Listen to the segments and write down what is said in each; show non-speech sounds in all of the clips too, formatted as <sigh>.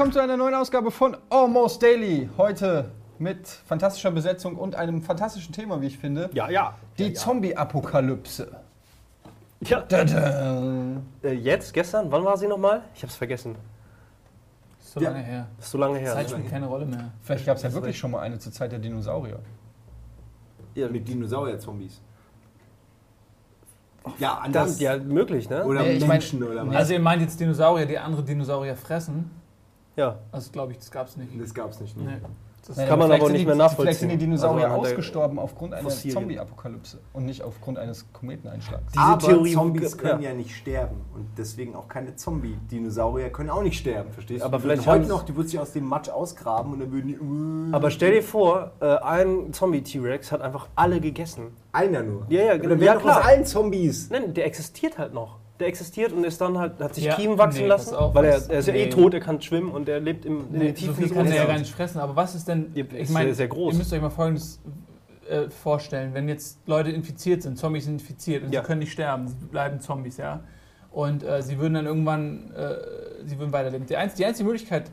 willkommen zu einer neuen Ausgabe von Almost Daily. Heute mit fantastischer Besetzung und einem fantastischen Thema, wie ich finde. Ja, ja. Die ja, ja. Zombie-Apokalypse. Ja. Tada. Äh, jetzt, gestern, wann war sie nochmal? Ich hab's vergessen. Ist so Ja. lange her. Das ist so lange her. Zeit spielt keine Rolle mehr. Vielleicht gab es ja wirklich schon mal eine zur Zeit der Dinosaurier. Ja, Mit Dinosaurier-Zombies. Ja, anders. ja, möglich, ne? Oder Nee, ich mein- Menschen oder was? Also ihr meint jetzt Dinosaurier, die andere Dinosaurier fressen? Ja. Also glaube ich, das gab's nicht. das gab's nicht. Ne? Nee. Das Naja, kann man aber nicht die, mehr nachvollziehen. Vielleicht sind die Dinosaurier Also ausgestorben aufgrund einer. Zombie-Apokalypse und nicht aufgrund eines Kometeneinschlags. Diese Aber Theorie- Zombies können ja. ja. nicht sterben und deswegen auch keine Zombie-Dinosaurier können auch nicht sterben, verstehst du? Aber vielleicht heute noch, die würden sich aus dem Matsch ausgraben und dann würden die. Aber stell dir vor, äh, ein Zombie-T-Rex hat einfach alle gegessen. einer nur. Ja, ja, Aber dann ja, klar. aus allen Zombies. Nein, der existiert halt noch. Der existiert und ist dann halt, hat sich Ja, Kiemen wachsen nee, lassen, weil er, er ist ja nee. eh tot, er kann schwimmen und er lebt im, in Nee, den so Tiefen viel des kann er ja gar nicht fressen. Aber was ist denn. Ja, ich ist meine, sehr, sehr groß. ihr müsst euch mal Folgendes äh, vorstellen: Wenn jetzt Leute infiziert sind, Zombies sind infiziert und Ja. sie können nicht sterben, sie bleiben Zombies, ja. Und äh, sie würden dann irgendwann, äh, sie würden weiterleben. Die, einz die einzige Möglichkeit,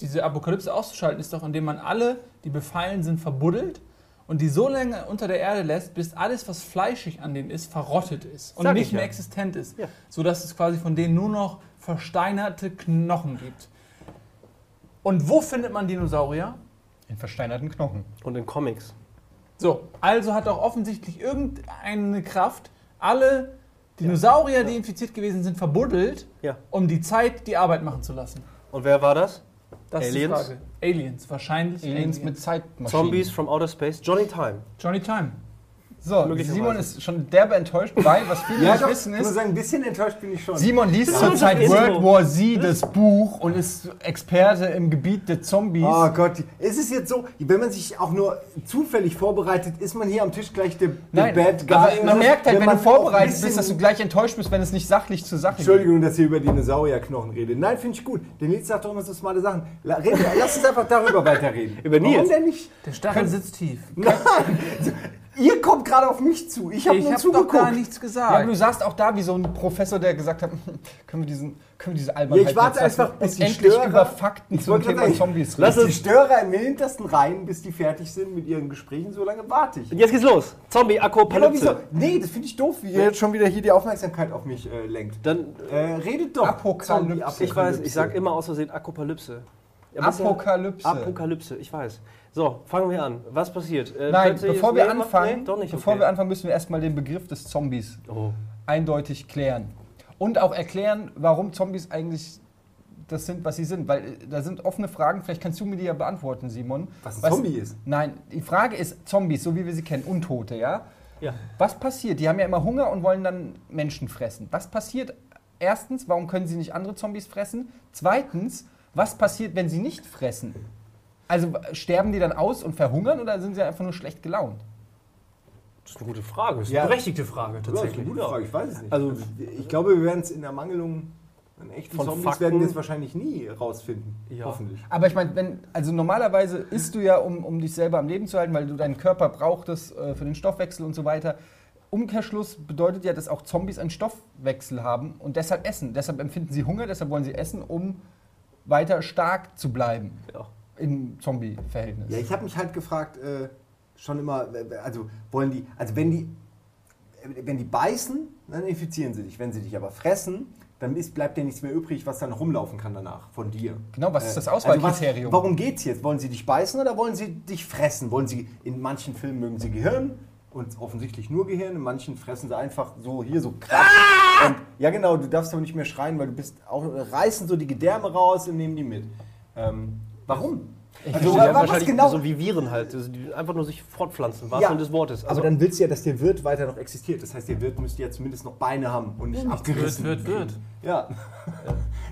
diese Apokalypse auszuschalten, ist doch, indem man alle, die befallen sind, verbuddelt und die so lange unter der Erde lässt, bis alles, was fleischig an denen ist, verrottet ist und Sag ich nicht mehr ja. existent ist. Ja. Sodass es quasi von denen nur noch versteinerte Knochen gibt. Und wo findet man Dinosaurier? In versteinerten Knochen. Und in Comics. So, also hat auch offensichtlich irgendeine Kraft alle Dinosaurier, die infiziert gewesen sind, verbuddelt, Ja. um die Zeit die Arbeit machen zu lassen. Und wer war das? Das ist Aliens? die Frage. Aliens, wahrscheinlich Aliens mit Zeitmaschinen. Zombies from Outer Space. Johnny Time. Johnny Time. So. Simon ist schon derbe enttäuscht, weil, was viele <laughs> Ja, nicht doch, wissen ich muss ist, sagen, ein bisschen enttäuscht bin ich schon. Simon liest Das zurzeit ist World. War Z, das Buch, und ist Experte im Gebiet der Zombies. Oh Gott, ist es jetzt so, wenn man sich auch nur zufällig vorbereitet, ist man hier am Tisch gleich der, der Nein, Bad Guy. aber man merkt halt, wenn, man du vorbereitet bist, dass du gleich enttäuscht bist, wenn es nicht sachlich zur Sache Entschuldigung, dass ihr über Dinosaurierknochen redet. Nein, finde ich gut. Der Nils sagt doch immer so smarte Sachen. Lass uns einfach darüber <laughs> weiterreden. Über Nils? Warum denn nicht? Der Stachel sitzt tief. Nein, <laughs> ihr kommt gerade auf mich zu. Ich habe Ich nur habe doch zugeguckt. gar nichts geht. gesagt. Ja, aber du saßt auch da wie so ein Professor, der gesagt hat, <laughs> können wir diesen, können wir diese Ja, Albernheit ich warte einfach, bis die endlich Störer- über Fakten Ich zum Thema sagen, Zombies Lass reden. die Störer in den hintersten Reihen, bis die fertig sind mit ihren Gesprächen. So lange warte ich. Und jetzt geht's los. Zombie-Apokalypse. wieso? Nee, das finde ich doof, wie ihr jetzt schon wieder hier die Aufmerksamkeit auf mich äh, lenkt. Dann, Äh, redet doch. Apokalypse. Zombie- ich weiß, ich sage immer aus Versehen Apokalypse. Ja, Apokalypse. Apokalypse, ich weiß. So, fangen wir an. Was passiert? Äh, Nein, bevor wir anfangen, Nee, doch nicht. bevor okay. wir anfangen, müssen wir erstmal den Begriff des Zombies Oh. eindeutig klären. Und auch erklären, warum Zombies eigentlich das sind, was sie sind. Weil äh, da sind offene Fragen, vielleicht kannst du mir die ja beantworten, Simon. Was ein Zombie ist. Nein, die Frage ist Zombies, so wie wir sie kennen, Untote, ja? Ja. Was passiert? Die haben ja immer Hunger und wollen dann Menschen fressen. Was passiert? Erstens, warum können sie nicht andere Zombies fressen? Zweitens, was passiert, wenn sie nicht fressen? Also sterben die dann aus und verhungern oder sind sie einfach nur schlecht gelaunt? Das ist eine gute Frage. Das ist Ja. eine berechtigte Frage Ja, das ist tatsächlich. eine gute Frage, ich weiß es nicht. Also- ich glaube, wir werden es in der Mangelung an echten Von Zombies Fakten- werden wir es wahrscheinlich nie rausfinden. Ja. Hoffentlich. Aber ich meine, wenn, also normalerweise isst du ja, um, um dich selber am Leben zu halten, weil du deinen Körper braucht es äh, für den Stoffwechsel und so weiter. Umkehrschluss bedeutet ja, dass auch Zombies einen Stoffwechsel haben und deshalb essen. Deshalb empfinden sie Hunger, deshalb wollen sie essen, um weiter stark zu bleiben Ja. Im Zombie-Verhältnis. Ja, ich habe mich halt gefragt, äh, schon immer, äh, also wollen die, also wenn die, äh, wenn die beißen, dann infizieren sie dich. Wenn sie dich aber fressen, dann ist, bleibt dir nichts mehr übrig, was dann rumlaufen kann danach von dir. Genau, was ist das Äh, Auswahlkriterium? was, warum geht's jetzt? Wollen sie dich beißen oder wollen sie dich fressen? Wollen sie, in manchen Filmen mögen sie Gehirn und offensichtlich nur Gehirn, in manchen fressen sie einfach so hier so krass. Und, ja genau, du darfst aber nicht mehr schreien, weil du bist auch, reißen so die Gedärme raus und nehmen die mit. Ähm, warum? Also, wa- haben was wahrscheinlich genau? so wie Viren halt, also die einfach nur sich fortpflanzen, was Ja, Sinne des Wortes. Also, aber dann willst du ja, dass der Wirt weiter noch existiert. Das heißt, der Wirt müsste ja zumindest noch Beine haben und nicht abgerissen. Wird, wird, wird. Ja. <laughs>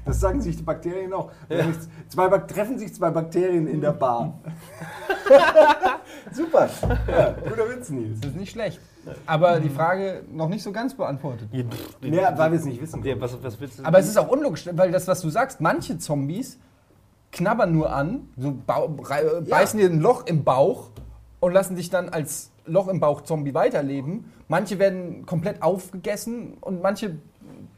Das sagen sich die Bakterien auch. Wenn sich Zwei treffen sich zwei Bakterien in der Bar. <laughs> Super. Ja, guter Witz, Nils. Das ist nicht schlecht. Aber die Frage noch nicht so ganz beantwortet. Ja, Ja, weil wir es nicht wissen. ja, was, was willst du? Aber es ist auch unlogisch, weil das, was du sagst, manche Zombies knabbern nur an, so äh, Ja. beißen dir ein Loch im Bauch und lassen dich dann als Loch im Bauch Zombie weiterleben. Manche werden komplett aufgegessen und manche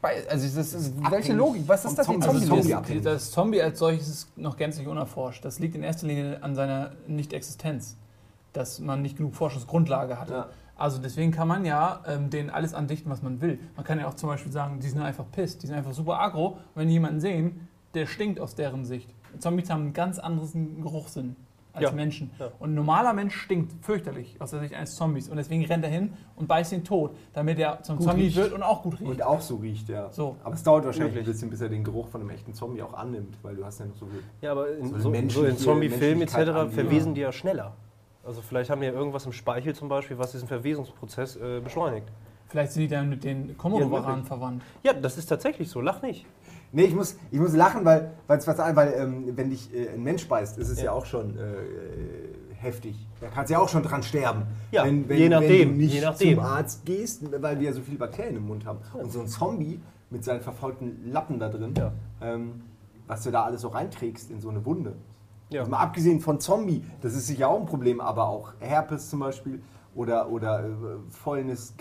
bei, also das ist, welche Logik? Was ist das Zombie. Also Zombie Zombie? das, das Zombie als solches ist noch gänzlich unerforscht. Das liegt in erster Linie an seiner Nicht-Existenz, dass man nicht genug Forschungsgrundlage hatte. Ja. Also deswegen kann man ja ähm, denen alles andichten, was man will. Man kann ja auch zum Beispiel sagen, die sind einfach pisst, die sind einfach super aggro. Und wenn die jemanden sehen, der stinkt aus deren Sicht. Zombies haben einen ganz anderen Geruchssinn als Ja. Menschen. Ja. Und ein normaler Mensch stinkt fürchterlich aus der Sicht eines Zombies. Und deswegen rennt er hin und beißt ihn tot, damit er zum Gut Zombie riecht. wird und auch gut riecht. Und auch so riecht, ja. So. Aber es dauert wahrscheinlich Möglich. ein bisschen, bis er den Geruch von einem echten Zombie auch annimmt, weil du hast ja noch so viel. Ja, aber in, So so, so in Zombie-Filmen etc. Verwesen die ja schneller. Also vielleicht haben die ja irgendwas im Speichel zum Beispiel, was diesen Verwesungsprozess äh, beschleunigt. Vielleicht sind die dann mit den Komodo-Varanen wirklich. verwandt. Ja, das ist tatsächlich so, lach nicht. Nee, ich muss, ich muss lachen, weil was an, weil ähm, wenn dich äh, ein Mensch beißt, ist es ja, Ja. auch schon äh, äh, heftig. Da kannst du ja auch schon dran sterben. Ja, wenn, wenn, je nachdem, Wenn du nicht je nachdem. zum Arzt gehst, weil wir ja so viele Bakterien im Mund haben. Und so ein Zombie mit seinen verfaulten Lappen da drin, Ja. ähm, was du da alles so reinträgst in so eine Wunde. Ja. Also mal abgesehen von Zombie, das ist sicher auch ein Problem, aber auch Herpes zum Beispiel oder, oder äh, Fäulnis,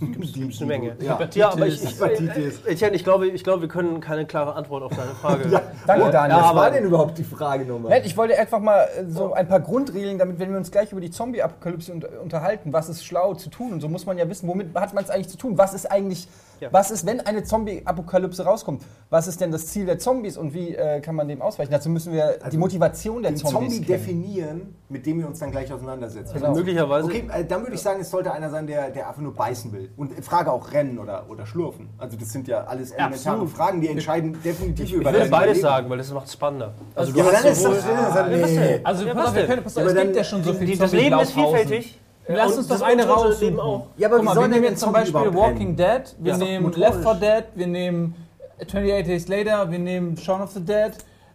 Gibt's, gibt's eine Menge. Ja. Ja, aber ich, ich, Hepatitis. ich, ich, glaube, ich glaube, wir können keine klare Antwort auf deine Frage. <laughs> Danke, Daniel. Was aber- war denn überhaupt die Frage nochmal? Ich wollte einfach mal äh, so ein paar Grundregeln, damit, wenn wir uns gleich über die Zombie-Apokalypse unter unterhalten, was ist schlau zu tun und so muss man ja wissen, womit hat man es eigentlich zu tun? Was ist eigentlich, Ja. was ist, wenn eine Zombie-Apokalypse rauskommt? Was ist denn das Ziel der Zombies und wie äh, kann man dem ausweichen? Dazu müssen wir die Also, Motivation der den Zombies Zombie kennen. definieren, mit dem wir uns dann gleich auseinandersetzen. Genau. Möglicherweise. Okay, äh, dann würde ich sagen, es sollte einer sein, der, der einfach nur beißen will. Und äh, Frage auch rennen oder, oder schlurfen. Also das sind ja alles elementare absolut. Fragen, die entscheiden definitiv Ich über würde dein beides Überleben. sagen, weil das macht spannender. Also Ja, aber hast dann ist das, das, nee. Also Ja, pass auf, wir denn? können, pass auf, Ja, es gibt dann- ja schon so viel die, das Leben ist vielfältig. Lass uns das eine auch. Ja, aber Guck wie mal, wir nehmen jetzt zum Beispiel Walking? Dead, wir Ja, nehmen. Left 4 Dead, wir nehmen 28 Days Later, wir nehmen Shaun of the Dead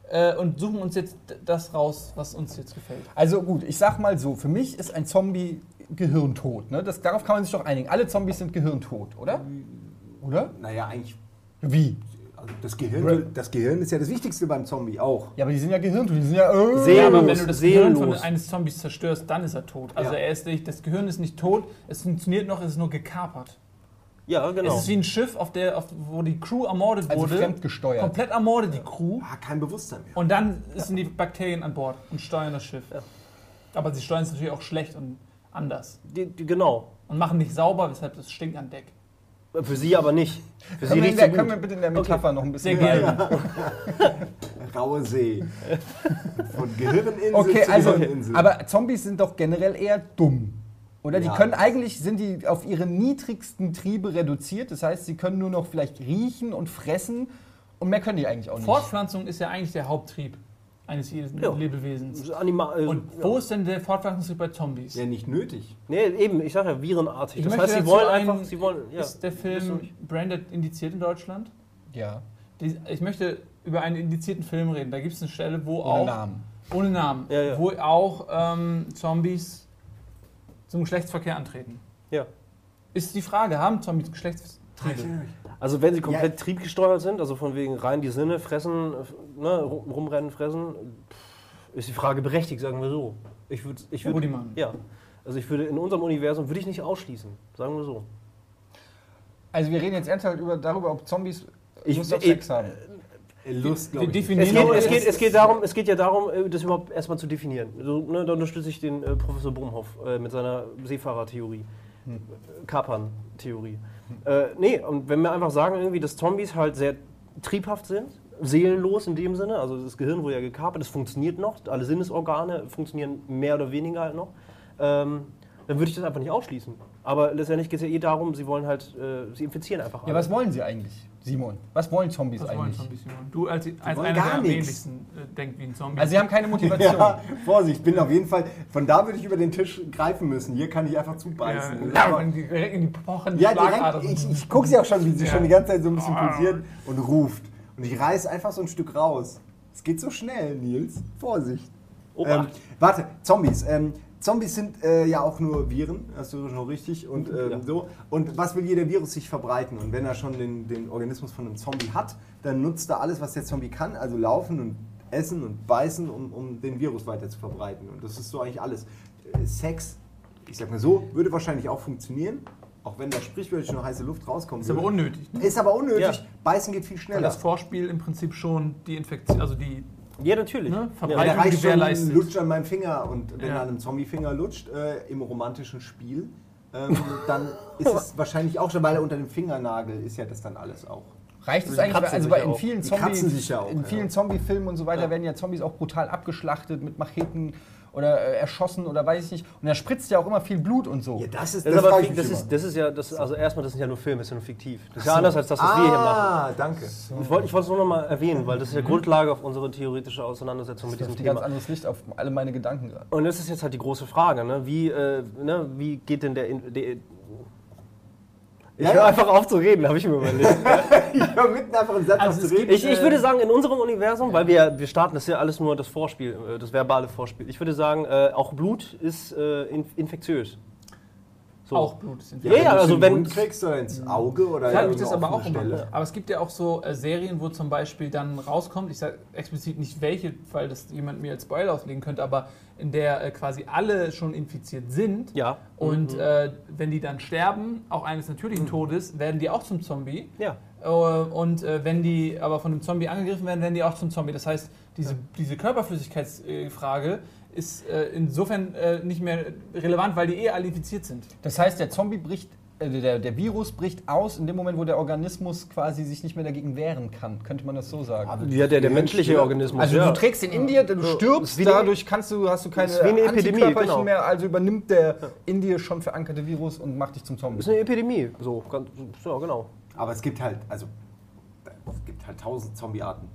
äh, und suchen uns jetzt das raus, was uns jetzt gefällt. Also gut, ich sag mal so, für mich ist ein Zombie gehirntot. Ne? Das, darauf kann man sich doch einigen. Alle Zombies sind gehirntot, oder? Oder? Naja, eigentlich, Wie? Also das Gehirn, das Gehirn ist ja das Wichtigste beim Zombie auch. Ja, aber die sind ja gehirntot. Die sind ja. Äh, Seelenlos, Ja, aber wenn du das Gehirn von seelenlos. eines Zombies zerstörst, dann ist er tot. Also Ja. er ist nicht, das Gehirn ist nicht tot, es funktioniert noch, es ist nur gekapert. Ja, genau. Es ist wie ein Schiff, auf der, auf, wo die Crew ermordet also wurde. fremdgesteuert. Komplett ermordet die Crew. Ah, kein Bewusstsein mehr. Und dann sind die Bakterien an Bord und steuern das Schiff. Aber sie steuern es natürlich auch schlecht und anders. Die, die, genau. Und machen nicht sauber, weshalb es stinkt an Deck. Für sie aber nicht. Für sie Können wir, in riecht der, so können wir bitte in der Metapher noch ein bisschen bleiben? <laughs> Raue See. Von Gehirninsel Okay, zu also, Gehirninsel. aber Zombies sind doch generell eher dumm. Oder die Ja. können eigentlich, sind die auf ihre niedrigsten Triebe reduziert. Das heißt, sie können nur noch vielleicht riechen und fressen und mehr können die eigentlich auch nicht. Fortpflanzung ist ja eigentlich der Haupttrieb eines jeden Ja. Lebewesens. Anima äh, Und ja. wo ist denn der Fortpflanzungstrieb bei Zombies? ja, nicht nötig. Nee, eben, ich sage ja virenartig. Ich das heißt, sie wollen einen- einfach, sie wollen, ja. Ist der Film Branded indiziert in Deutschland? Ja, ich möchte über einen indizierten Film reden. Da gibt es eine Stelle, wo ohne auch. Namen. Ohne Namen. Ja, ja. Wo auch ähm, Zombies zum Geschlechtsverkehr antreten. Ja. Ist die Frage, haben Zombies Geschlechtstriebe? Also wenn sie komplett triebgesteuert sind, also von wegen rein die Sinne, fressen, ne, rum- rumrennen, fressen, pff, ist die Frage berechtigt, sagen wir so. Ich würde, ich würde, ja, also ich würde in unserem Universum würde ich nicht ausschließen, sagen wir so. Also wir reden jetzt ernsthaft über, darüber, ob Zombies Ich- Lust auf Sex haben. Lust, Wir nicht. definieren Es geht, es, geht, es, geht darum, es geht ja darum, äh, das überhaupt erstmal zu definieren. So, ne, da unterstütze ich den äh, Professor Brumhoff äh, mit seiner Seefahrertheorie, Hm. äh, Kapern-Theorie. Äh, nee, und wenn wir einfach sagen, irgendwie, dass Zombies halt sehr triebhaft sind, seelenlos in dem Sinne, also das Gehirn wurde ja gekapert, es funktioniert noch, alle Sinnesorgane funktionieren mehr oder weniger halt noch, ähm, dann würde ich das einfach nicht ausschließen. Aber letztendlich geht es ja eh darum, sie wollen halt, äh, sie infizieren einfach Ja, was wollen sie eigentlich, Simon? Was wollen Zombies Was wollen eigentlich? Zombies, Simon? Du als, als wollen einer, der am wenigsten äh, denkt wie ein Zombie. Also sie haben keine Motivation. <laughs> Ja, <laughs> Vorsicht, ich bin auf jeden Fall, von da würde ich über den Tisch greifen müssen. Hier kann ich einfach zubeißen. ja, wenn die direkt in die pochen Ja, Schlagadern. direkt, ich, ich gucke sie auch schon, wie sie Ja. schon die ganze Zeit so ein bisschen pulsiert und ruft. Und ich reiß einfach so ein Stück raus. Es geht so schnell, Nils. Vorsicht. Ähm, warte, Zombies. Ähm, Zombies sind äh, ja auch nur Viren, hast du schon richtig. Und ähm, Ja. so. Und was will jeder Virus sich verbreiten? Und wenn er schon den, den Organismus von einem Zombie hat, dann nutzt er alles, was der Zombie kann, also laufen und essen und beißen, um, um den Virus weiter zu verbreiten. Und das ist so eigentlich alles. Äh, Sex, ich sag mal so, würde wahrscheinlich auch funktionieren. Auch wenn da sprichwörtlich nur heiße Luft rauskommt. Ist aber unnötig. Ne? Ist aber unnötig. Ja. Beißen geht viel Weil schneller. das Vorspiel im Prinzip schon die Infektion, also die Ja, natürlich. Ne? Ja. Ja, Verbreitung der reicht schon ein gewährleistet. Lutsch an meinem Finger und wenn Ja. er an einem Zombie-Finger lutscht, äh, im romantischen Spiel, ähm, <laughs> dann ist es wahrscheinlich auch schon, weil er unter dem Fingernagel ist ja das dann alles auch. Reicht es eigentlich, also bei ja in vielen Zombie, sich ja ja. vielen Zombie-Filmen und so weiter Ja. werden ja Zombies auch brutal abgeschlachtet mit Macheten oder äh, erschossen oder weiß ich nicht. Und da spritzt ja auch immer viel Blut und so. Ja, das ist, Das, ist aber, das, ist, das ist ja, das, also erstmal, das sind ja nur Filme, das ist ja nur fiktiv. Das ist ja anders als das, was wir hier machen. Ah, danke. Ich wollte ich wollte es nur noch mal erwähnen, weil das ist ja Grundlage auf unsere theoretische Auseinandersetzung mit Das diesem ist ein ganz Thema. anderes Licht auf alle meine Gedanken gerade. Und das ist jetzt halt die große Frage, ne? Wie, äh, ne? wie geht denn der... Der ich Ja, höre ja. einfach auf zu reden, habe ich mir überlegt. <laughs> Ich höre mitten einfach im Satz Also auf zu es reden. Ich, ich würde sagen, in unserem Universum, weil wir, wir starten, das ist ja alles nur das Vorspiel, äh, das verbale Vorspiel. Ich würde sagen, äh, auch Blut ist äh, in, infektiös. So. auch Blut ist Ja, ja, also wenn Mund kriegst oder ins Auge oder Ja, irgendwo das ist aber auch. Stelle. Aber es gibt ja auch so äh, Serien, wo zum Beispiel dann rauskommt, ich sage explizit nicht welche, weil das jemand mir als Spoiler auslegen könnte, aber in der äh, quasi alle schon infiziert sind. Ja. Und Mhm. äh, wenn die dann sterben, auch eines natürlichen Todes, werden die auch zum Zombie. Ja. Äh, Und äh, wenn die aber von einem Zombie angegriffen werden, werden die auch zum Zombie. Das heißt, diese, diese Körperflüssigkeitsfrage ist äh, insofern äh, nicht mehr relevant, weil die eh alle infiziert sind. Das heißt, der Zombie bricht, äh, der, der Virus bricht aus in dem Moment, wo der Organismus quasi sich nicht mehr dagegen wehren kann. Könnte man das so sagen? Ja, der, der menschliche. Organismus. Also ja. du trägst den in dir, du Ja. stirbst, wie dadurch kannst du, hast du keine Ist wie eine Epidemie, genau. mehr, also übernimmt der in dir schon verankerte Virus und macht dich zum Zombie. ist eine Epidemie. So, ganz, ja, genau. Aber es gibt halt, also, es gibt halt tausend Zombie-Arten.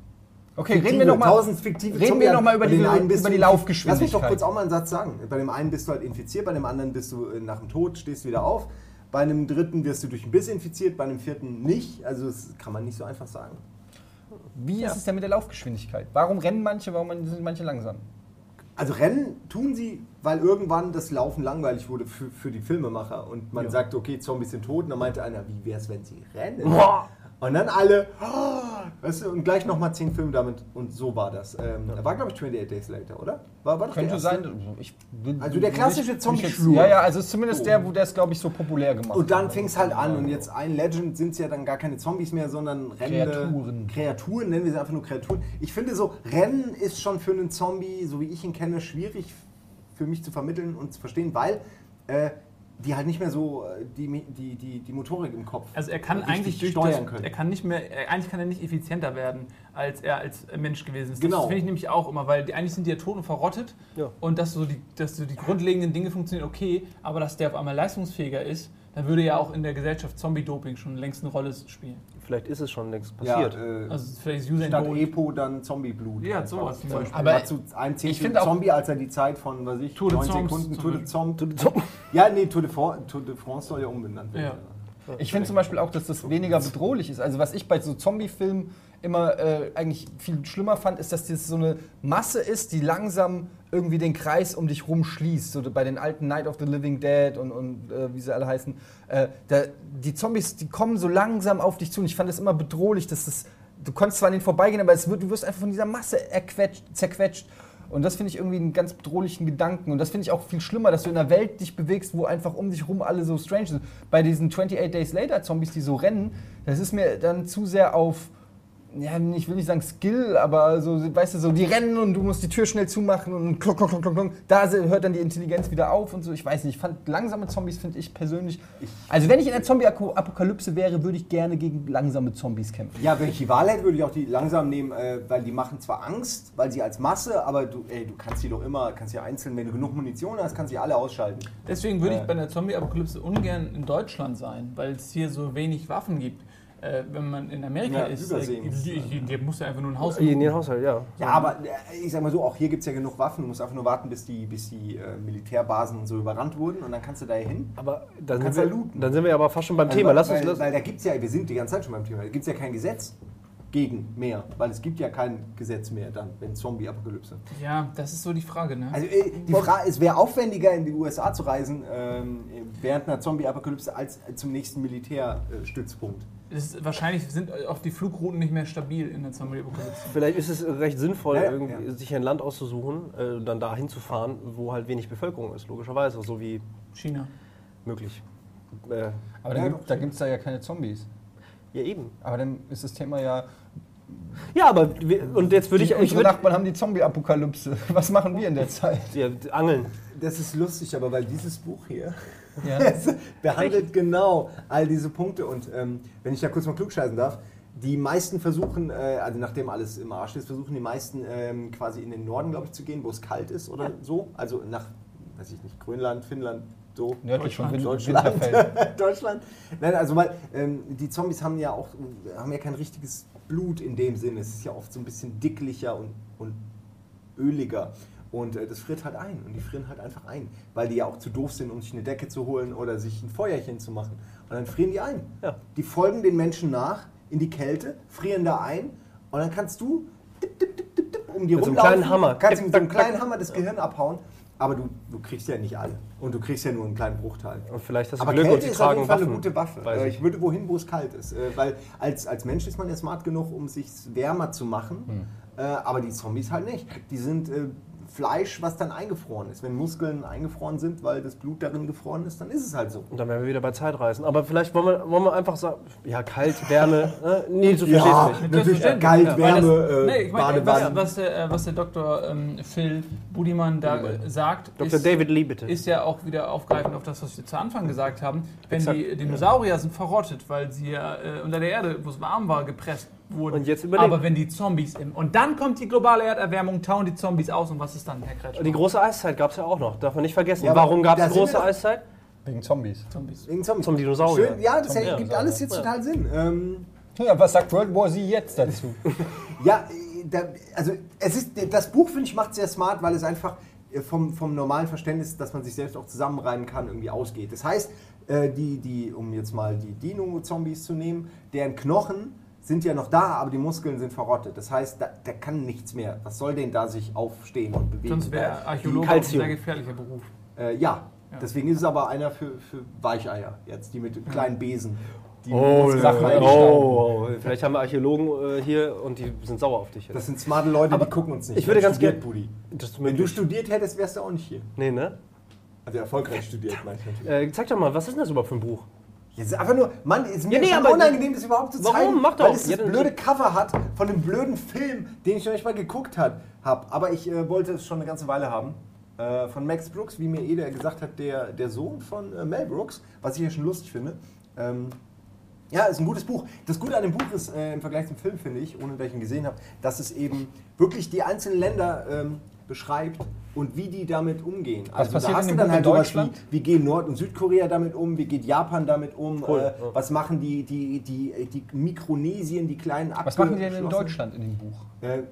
Okay, Fiktive, reden wir nochmal tausend fiktive reden wir noch mal über die- über die Laufgeschwindigkeit. Lass mich doch kurz auch mal einen Satz sagen. Bei dem einen bist du halt infiziert, bei dem anderen bist du äh, nach dem Tod, stehst wieder auf. Bei einem dritten wirst du durch einen Biss infiziert, bei einem vierten nicht. Also das kann man nicht so einfach sagen. Wie ist es denn mit der Laufgeschwindigkeit? Warum rennen manche, warum sind manche langsam? Also Rennen tun sie, weil irgendwann das Laufen langweilig wurde für, für die Filmemacher. Und man Ja. sagt, okay, Zombies sind tot. Und dann meinte einer, wie wäre es, wenn sie rennen? Boah. Und dann alle, oh, weißt du, und gleich nochmal zehn Filme damit. Und so war das. Ähm, War, glaube ich, 28 Days Later, oder? War, war Könnte sein. Ich, Also der klassische will ich- Zombie will ich jetzt- Schlur. Ja, ja, also zumindest der, wo der es, glaube ich, so populär gemacht Und dann hat. fing es halt an. Und jetzt ein Legend sind es ja dann gar keine Zombies mehr, sondern rennende Kreaturen. Kreaturen, nennen wir sie einfach nur Kreaturen. Ich finde so, Rennen ist schon für einen Zombie, so wie ich ihn kenne, schwierig für mich zu vermitteln und zu verstehen, weil äh, die halt nicht mehr so äh, die, die, die, die Motorik im Kopf Also er kann eigentlich steuern das, können. er kann nicht mehr, er, eigentlich kann er nicht effizienter werden, als er als Mensch gewesen ist. Genau. Das finde ich nämlich auch immer, weil die, eigentlich sind die ja tot und verrottet Ja. und dass so, die, dass so die grundlegenden Dinge funktionieren, okay, aber dass der auf einmal leistungsfähiger ist, dann würde ja auch in der Gesellschaft Zombie-Doping schon längst eine Rolle spielen. Vielleicht ist es schon längst ja, passiert. äh, Also vielleicht ist Usain statt Bolt. Epo dann Zombieblut. Ja, Einfach. sowas zum Beispiel. Aber zu einem Zehntel Zombie, als er die Zeit von, was ich, Tour de 9 France Sekunden Tour de. Zombie. Ja, nee, Tour de, France, Tour de France soll ja umbenannt werden. Ja. Ich finde zum Beispiel auch, dass das weniger bedrohlich ist. Also was ich bei so Zombie-Filmen immer äh, eigentlich viel schlimmer fand, ist, dass das so eine Masse ist, die langsam irgendwie den Kreis um dich rum schließt. So bei den alten Night of the Living Dead und, und äh, wie sie alle heißen. Äh, da, die Zombies, die kommen so langsam auf dich zu. Und ich fand das immer bedrohlich, dass das, du konntest zwar an denen vorbeigehen, aber wird, du wirst einfach von dieser Masse erquetscht, zerquetscht. Und das finde ich irgendwie einen ganz bedrohlichen Gedanken. Und das finde ich auch viel schlimmer, dass du in einer Welt dich bewegst, wo einfach um dich rum alle so strange sind. Bei diesen 28 Days Later Zombies, die so rennen, das ist mir dann zu sehr auf, ja, ich will nicht sagen Skill, aber so, weißt du, so, die rennen und du musst die Tür schnell zumachen und klock, klock, klock, klock. Da hört dann die Intelligenz wieder auf und so. Ich weiß nicht, ich fand langsame Zombies, finde ich persönlich. Also, wenn ich in einer Zombie-Apokalypse wäre, würde ich gerne gegen langsame Zombies kämpfen. Ja, wenn ich die Wahl hätte, würde ich auch die langsam nehmen, äh, weil die machen zwar Angst, weil sie als Masse, aber du, ey, du kannst sie doch immer, kannst sie einzeln, wenn du genug Munition hast, kannst du sie alle ausschalten. Deswegen würde ich Äh. bei der Zombie-Apokalypse ungern in Deutschland sein, weil es hier so wenig Waffen gibt. Äh, wenn man in Amerika Ja, ist, äh, muss- die- die- der muss ja einfach nur ein Haus In den Haushalt, ja. Ja, aber äh, ich sag mal so, auch hier gibt es ja genug Waffen, du musst einfach nur warten, bis die, bis die äh, Militärbasen und so überrannt wurden und dann kannst du da hin. Aber dann Kannst sind, ja wir, looten. dann sind wir aber fast schon beim Also, Thema. Lass weil, uns, lass, weil da gibt es ja, wir sind die ganze Zeit schon beim Thema, da gibt es ja kein Gesetz gegen mehr, weil es gibt ja kein Gesetz mehr dann, wenn Zombie-Apokalypse. Ja, das ist so die Frage, ne? Also äh, die Frage, es wäre aufwendiger in die USA zu reisen ähm, während einer Zombie-Apokalypse als zum nächsten Militärstützpunkt. Ist, wahrscheinlich sind auch die Flugrouten nicht mehr stabil in der Zombie-Apokalypse. vielleicht ist es recht sinnvoll, Ja, ja, irgendwie ja. sich ein Land auszusuchen, äh, dann da hinzufahren, wo halt wenig Bevölkerung ist, logischerweise, so wie China. möglich. Äh, Aber da gibt- da gibt es da ja keine Zombies. ja, eben. Aber dann ist das Thema ja, Ja, aber wir, und jetzt würde ich. unsere würd, Nachbarn haben die Zombie-Apokalypse. Was machen wir in der <laughs> Zeit? ja, angeln. Das ist lustig, aber weil dieses Buch hier Ja. <laughs> es behandelt genau all diese Punkte. Und ähm, wenn ich da kurz mal klugscheißen darf, die meisten versuchen, äh, also nachdem alles im Arsch ist, versuchen die meisten ähm, quasi in den Norden, glaube ich, zu gehen, wo es kalt ist oder so. Also nach, weiß ich nicht, Grönland, Finnland, so. Nördlich von Deutschland. <laughs> Deutschland. Nein, also weil ähm, die Zombies haben ja auch haben ja kein richtiges Blut in dem Sinne. Es ist ja oft so ein bisschen dicklicher und, und öliger. Und äh, das friert halt ein. Und die frieren halt einfach ein. Weil die ja auch zu doof sind, um sich eine Decke zu holen oder sich ein Feuerchen zu machen. Und dann frieren die ein. Ja. Die folgen den Menschen nach in die Kälte, frieren da ein. Und dann kannst du tipp, tipp, tipp, tipp, tipp, um die Mit so einem rumlaufen. kleinen Hammer. Kannst mit so einem kleinen Hammer das Gehirn abhauen. Aber du, du kriegst ja nicht alle. Und du kriegst ja nur einen kleinen Bruchteil. Und vielleicht hast du Aber Glück Kälte und sie ist auf tragen jeden Fall Waffen. eine gute Waffe. Äh, ich. Ich würde wohin, wo es kalt ist. Äh, Weil als, als Mensch ist man ja smart genug, um sich wärmer zu machen. Hm. Aber die Zombies halt nicht. Die sind Fleisch, was dann eingefroren ist. Wenn Muskeln eingefroren sind, weil das Blut darin gefroren ist, dann ist es halt so. Und dann wären wir wieder bei Zeitreisen. Aber vielleicht wollen wir, wollen wir einfach sagen, ja, kalt, Wärme. äh, <laughs> nee, du verstehst Ja. mich. Natürlich, kalt, weil Wärme, das, äh, nee, ich meine, was, was, der, äh, was der Dr. Ähm, Phil Budiman da äh, sagt, Dr. ist, David Lee, bitte. ist ja auch wieder aufgreifend auf das, was wir zu Anfang gesagt haben. Wenn Exakt. die Dinosaurier sind verrottet, weil sie ja äh, unter der Erde, wo es warm war, gepresst wurden. Und jetzt überleben. Aber wenn die Zombies im. Und dann kommt die globale Erderwärmung, tauen die Zombies aus und was ist dann, Herr Kretschmer? die große Eiszeit gab es ja auch noch, darf man nicht vergessen. Ja, Warum gab es sind große Eiszeit? Wegen Zombies. Zombies. Wegen Zombies. Zum Dinosaurier. Schön, ja, das ergibt Dinosaurier. alles jetzt total Sinn. Ähm, Ja, was sagt World War Z jetzt dazu? <laughs> Ja, da, also es ist, das Buch, finde ich, macht sehr smart, weil es einfach äh, vom, vom normalen Verständnis, dass man sich selbst auch zusammenreimen kann, irgendwie ausgeht. Das heißt, äh, die, die, um jetzt mal die Dino-Zombies zu nehmen, deren Knochen sind ja noch da, aber die Muskeln sind verrottet. Das heißt, da, da kann nichts mehr. Was soll denn da sich aufstehen und bewegen? Sonst wäre Die- Archäologe ein sehr gefährlicher Beruf. Äh, ja. Ja. deswegen ist es aber einer für, für Weicheier, jetzt die mit kleinen Besen. Die Oh, oh, einstauben. oh, vielleicht haben wir Archäologen äh, hier und die sind sauer auf dich. Jetzt. Das sind smarte Leute, die gucken uns nicht. ich würde ganz studiert, gern- Budi. Das ist Wenn du studiert hättest, wärst du auch nicht hier. Nee, ne? Also erfolgreich studiert, meine ich natürlich. Äh, zeig doch mal, was ist denn das überhaupt für ein Buch? Jetzt ist einfach nur, Mann, es ist mir Ja, nee, unangenehm, das überhaupt zu Warum? zeigen. Mach doch. Weil es das Ja, blöde Cover hat von dem blöden Film, den ich noch nicht mal geguckt habe. Aber ich äh, wollte es schon eine ganze Weile haben. Äh, von Max Brooks, wie mir Ede gesagt hat, der, der Sohn von äh, Mel Brooks, was ich ja schon lustig finde. Ähm, ja, ist ein gutes Buch. Das Gute an dem Buch ist, äh, im Vergleich zum Film, finde ich, ohne dass ich ihn gesehen habe, dass es eben wirklich die einzelnen Länder ähm, beschreibt und wie die damit umgehen. Also passiert da hast du dann halt in sowas Deutschland? wie, wie gehen Nord- und Südkorea damit um, wie geht Japan damit um, Cool, äh, was machen die, die, die, die Mikronesien, die kleinen Was machen die denn in Deutschland in dem Buch? äh,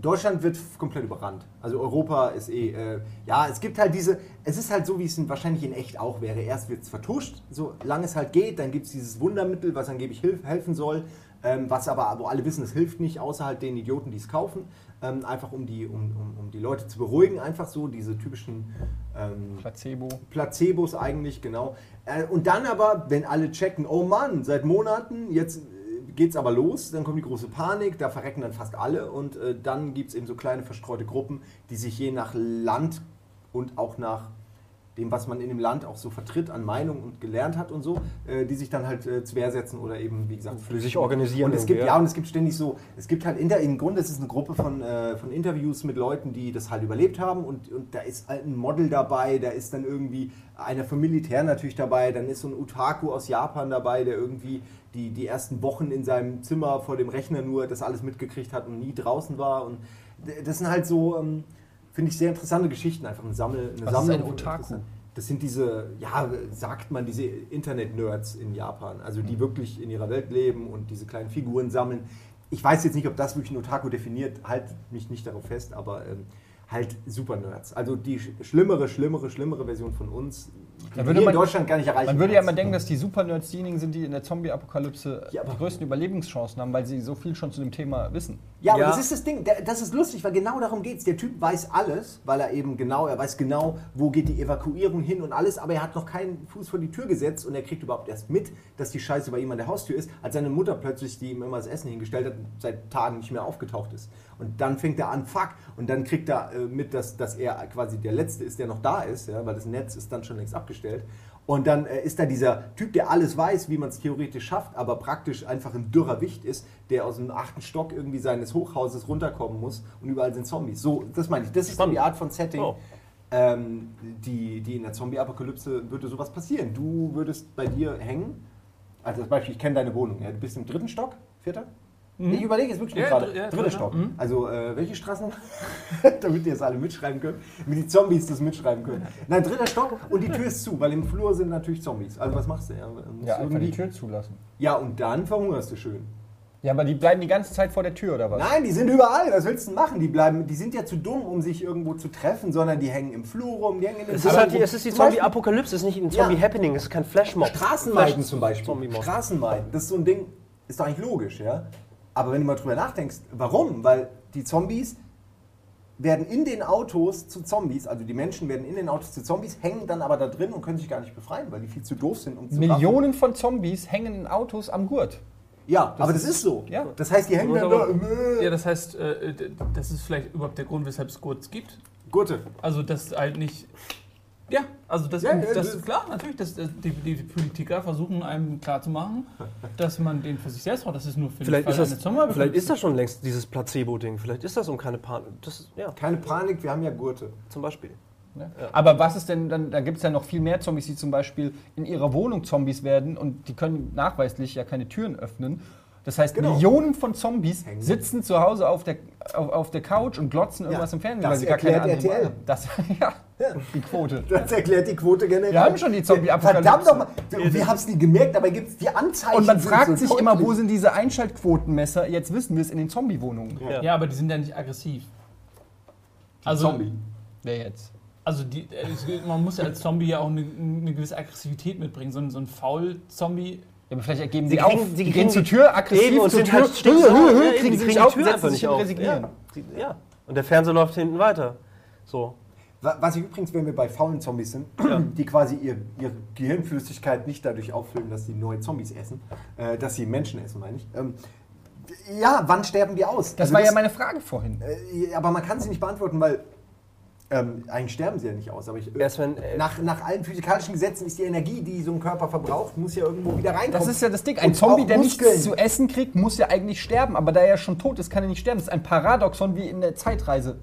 Deutschland wird komplett überrannt. Also Europa ist eh, äh, ja, es gibt halt diese, es ist halt so, wie es in, wahrscheinlich in echt auch wäre. Erst wird es vertuscht, solange es halt geht, dann gibt es dieses Wundermittel, was angeblich hilf, helfen soll, ähm, was aber, wo alle wissen, es hilft nicht, außer halt den Idioten, die es kaufen. Ähm, einfach um die, um, um, um die Leute zu beruhigen, einfach so, diese typischen ähm, Placebo. Placebos eigentlich, genau. Äh, Und dann aber, wenn alle checken, oh Mann, seit Monaten, jetzt äh, geht's aber los, dann kommt die große Panik, da verrecken dann fast alle und äh, dann gibt es eben so kleine verstreute Gruppen, die sich je nach Land und auch nach dem, was man in dem Land auch so vertritt an Meinung und gelernt hat und so, äh, die sich dann halt äh, zur Wehr setzen oder eben, wie gesagt, Die sich organisieren Und es gibt, ja, ja. und es gibt ständig so, es gibt halt, inter, im Grunde ist es eine Gruppe von, äh, von Interviews mit Leuten, die das halt überlebt haben und, und da ist halt ein Model dabei, da ist dann irgendwie einer vom Militär natürlich dabei, dann ist so ein Utaku aus Japan dabei, der irgendwie die, die ersten Wochen in seinem Zimmer vor dem Rechner nur das alles mitgekriegt hat und nie draußen war und das sind halt so, ähm, finde ich, sehr interessante Geschichten, einfach eine, Sammel, eine Was ist Sammlung. ein von Otaku? Das sind diese, ja, sagt man, diese Internet-Nerds in Japan, also Mhm. die wirklich in ihrer Welt leben und diese kleinen Figuren sammeln. Ich weiß jetzt nicht, ob das wirklich ein Otaku definiert, halt mich nicht darauf fest, aber ähm, halt super Nerds. Also die sch schlimmere, schlimmere, schlimmere Version von uns, du würde in man- Deutschland gar nicht erreichen Man würde ja immer denken, dass die Supernerds diejenigen sind, die in der Zombie-Apokalypse Ja, aber- die größten Überlebenschancen haben, weil sie so viel schon zu dem Thema wissen. Ja, aber Ja. das ist das Ding. Das ist lustig, weil genau darum geht es. Der Typ weiß alles, weil er eben genau, er weiß genau, wo geht die Evakuierung hin und alles, aber er hat noch keinen Fuß vor die Tür gesetzt und er kriegt überhaupt erst mit, dass die Scheiße bei ihm an der Haustür ist, als seine Mutter plötzlich, die ihm immer das Essen hingestellt hat, seit Tagen nicht mehr aufgetaucht ist. Und dann fängt er an, fuck, und dann kriegt er äh, mit, dass, dass er quasi der Letzte ist, der noch da ist, ja, weil das Netz ist dann schon längst abgestellt. Und dann äh, ist da dieser Typ, der alles weiß, wie man es theoretisch schafft, aber praktisch einfach ein dürrer Wicht ist, der aus dem achten Stock irgendwie seines Hochhauses runterkommen muss und überall sind Zombies. So, das meine ich. Das ist die Art von Setting, Oh. ähm, die, die in der Zombie-Apokalypse würde sowas passieren. Du würdest bei dir hängen. Also zum Beispiel, ich kenne deine Wohnung. Ja? Du bist im dritten Stock, vierter? Ich überlege jetzt wirklich Ja, gerade. ja, dritter. Stock. Mhm. Also äh, welche Straßen? <laughs> Damit ihr es alle mitschreiben könnt. Damit die Zombies das mitschreiben können. Nein, dritter Stock und die Tür ist zu, weil im Flur sind natürlich Zombies. Also was machst du? Ja, musst Ja, einfach irgendwie- die Tür zulassen. ja und dann verhungerst du schön. Ja, aber die bleiben die ganze Zeit vor der Tür, oder was? Nein, die sind überall. Was willst du denn machen? Die, bleiben, die sind ja zu dumm, um sich irgendwo zu treffen, sondern die hängen im Flur rum, die hängen in den Es ist, halt die, es ist die Zombie-Apokalypse, es ist nicht ein Ja. Zombie-Happening, es ist kein Flashmob. Straßenmeiden Flash- zum Beispiel. Straßenmeiden, das ist so ein Ding, ist doch eigentlich logisch, ja? Aber wenn du mal drüber nachdenkst, warum? Weil die Zombies werden in den Autos zu Zombies, also die Menschen werden in den Autos zu Zombies, hängen dann aber da drin und können sich gar nicht befreien, weil die viel zu doof sind, um zu raffen. Millionen von Zombies hängen in Autos am Gurt. Ja, aber das ist so. Ja. Das heißt, die hängen dann da. Ja, das heißt, äh, das ist vielleicht überhaupt der Grund, weshalb es Gurts gibt. Gute. Also, dass halt nicht. Ja, also das, Ja, ja, das das- klar, natürlich, dass äh, die, die Politiker versuchen einem klarzumachen, <laughs> dass man den für sich selbst braucht. Das ist nur für Vielleicht ist, das, vielleicht ist das schon längst dieses Placebo-Ding. Vielleicht ist das um keine Panik. Das, ja, Keine Panik, wir haben ja Gurte. zum Beispiel. Ne? Aber was ist denn, dann, da gibt es ja noch viel mehr Zombies, die zum Beispiel in ihrer Wohnung Zombies werden und die können nachweislich ja keine Türen öffnen. Das heißt, Genau. Millionen von Zombies Hängen. sitzen zu Hause auf der, auf, auf der Couch und glotzen irgendwas im Fernsehen, das weil sie gar keine erklärt andere RTL. Wahl haben. Das, <laughs> ja, die Quote. Das erklärt die Quote generell. Wir haben schon die Zombie-Apokalypse. Verdammt nochmal. Wir haben es nie gemerkt, aber gibt es die Anzeichen. Und man fragt so sich deutlich. immer, wo sind diese Einschaltquotenmesser? Jetzt wissen wir es in den Zombie-Wohnungen. Ja. Ja, aber die sind ja nicht aggressiv. Also, Also, Zombie. Wer jetzt? also die, äh, man muss ja als Zombie ja auch eine, eine gewisse Aggressivität mitbringen. So ein, so ein Faul-Zombie. Ja, aber vielleicht ergeben Sie sie, kriegen- auf. sie gehen zur die- Tür, aggressiv und zur sind Tür, halt hü, Ja, eben, kriegen die sie die auf, Tür setzen einfach sich nicht auf. resignieren. Ja. Ja. Und der Fernseher läuft hinten weiter. So. Wa- Was ich übrigens, wenn wir bei faulen Zombies sind, <clears throat> die quasi ihr, ihre Gehirnflüssigkeit nicht dadurch auffüllen, dass sie neue Zombies essen, äh, dass sie Menschen essen, meine ich. Ähm, ja, wann sterben die aus? Das Also war ja meine Frage vorhin. Äh, aber man kann sie nicht beantworten, weil ähm, eigentlich sterben sie ja nicht aus. Aber ich, Erst wenn, äh, nach, nach allen physikalischen Gesetzen ist die Energie, die so ein Körper verbraucht, muss ja irgendwo wieder reinkommen. Das ist ja das Ding. Ein Und Zombie, der Muskeln. nichts zu essen kriegt, muss ja eigentlich sterben. Aber da er schon tot ist, kann er nicht sterben. Das ist ein Paradoxon wie in der Zeitreise.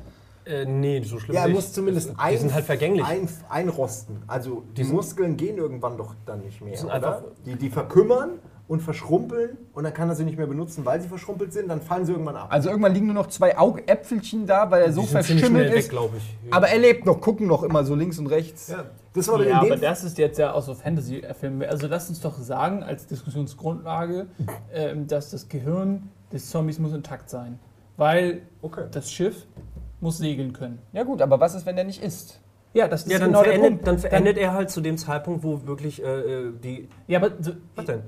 äh, nee, so schlimm Ja, er nicht. muss zumindest die ein, sind halt vergänglich. ein, einrosten. Also die Muskeln gehen irgendwann doch dann nicht mehr. sind oder? einfach- die, die verkümmern und verschrumpeln und dann kann er sie nicht mehr benutzen, weil sie verschrumpelt sind, dann fallen sie irgendwann ab. Also irgendwann liegen nur noch zwei Augäpfelchen da, weil er so Die sind ziemlich verschimmelt ist. weg, glaube ich. Aber er lebt noch, gucken noch immer so links und rechts. ja, das war Ja, aber das ist jetzt ja auch so Fantasy-Film. Also lass uns doch sagen, als Diskussionsgrundlage, ähm, dass das Gehirn des Zombies muss intakt sein. Weil Okay. das Schiff muss segeln können. Ja gut, aber was ist, wenn der nicht isst? Ja, das ist Ja, dann, genau der verendet, Punkt. dann verendet er halt zu dem Zeitpunkt, wo wirklich äh, äh, die. Ja, aber so, Was denn?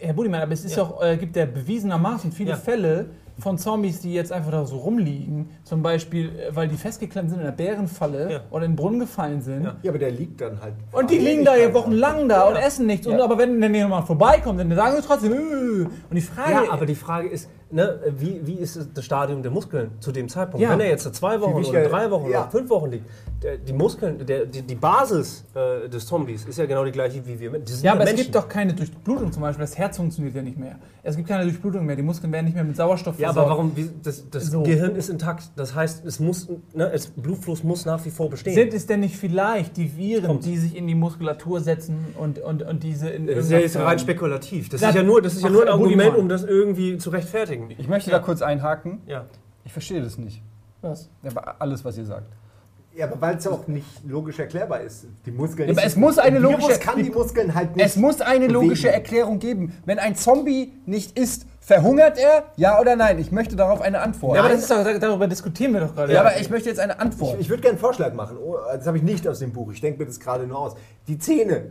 Herr Budimann, aber es ist Ja. doch, äh, gibt ja bewiesenermaßen viele Ja. Fälle von Zombies, die jetzt einfach da so rumliegen. Zum Beispiel, äh, weil die festgeklemmt sind in einer Bärenfalle Ja. oder in den Brunnen gefallen sind. Ja. Ja, aber der liegt dann halt. Und die liegen da ja wochenlang da und essen nichts. Und aber wenn dann jemand vorbeikommt, dann sagen sie trotzdem, "Äh." und die Frage, Ja, aber die Frage ist, ne, wie, wie ist das Stadium der Muskeln zu dem Zeitpunkt? Ja. Wenn er jetzt zwei Wochen oder drei Wochen ja. oder fünf Wochen liegt, der, die Muskeln, der, die, die Basis äh, des Zombies ist ja genau die gleiche wie wir. Sind ja, aber es Menschen. gibt doch keine Durchblutung zum Beispiel. Das Herz funktioniert ja nicht mehr. Es gibt keine Durchblutung mehr. Die Muskeln werden nicht mehr mit Sauerstoff Ja, aber warum? Wie, das das So. Gehirn ist intakt. Das heißt, es muss, ne, es, Blutfluss muss nach wie vor bestehen. Sind es denn nicht vielleicht die Viren, Kommt. die sich in die Muskulatur setzen und, und, und diese in das ist ja jetzt rein spekulativ. Das Na, ist ja nur, das ist ja nur ein Argument, um das irgendwie zu rechtfertigen. Ich möchte da kurz einhaken. Ja. Ich verstehe das nicht. Was? Aber alles, was ihr sagt. Ja, aber weil es auch nicht logisch erklärbar ist. Die Muskeln. Ja, aber es muss eine ein Virus logische- kann die Muskeln halt nicht. Es muss eine bewegen. logische Erklärung geben. Wenn ein Zombie nicht isst, verhungert er? Ja oder nein? Ich möchte darauf eine Antwort. Ja, aber das ist doch, darüber diskutieren wir doch gerade. Ja, aber ich möchte jetzt eine Antwort. Ich, ich würde gerne einen Vorschlag machen. Oh, Das habe ich nicht aus dem Buch. Ich denke mir das gerade nur aus. Die Zähne,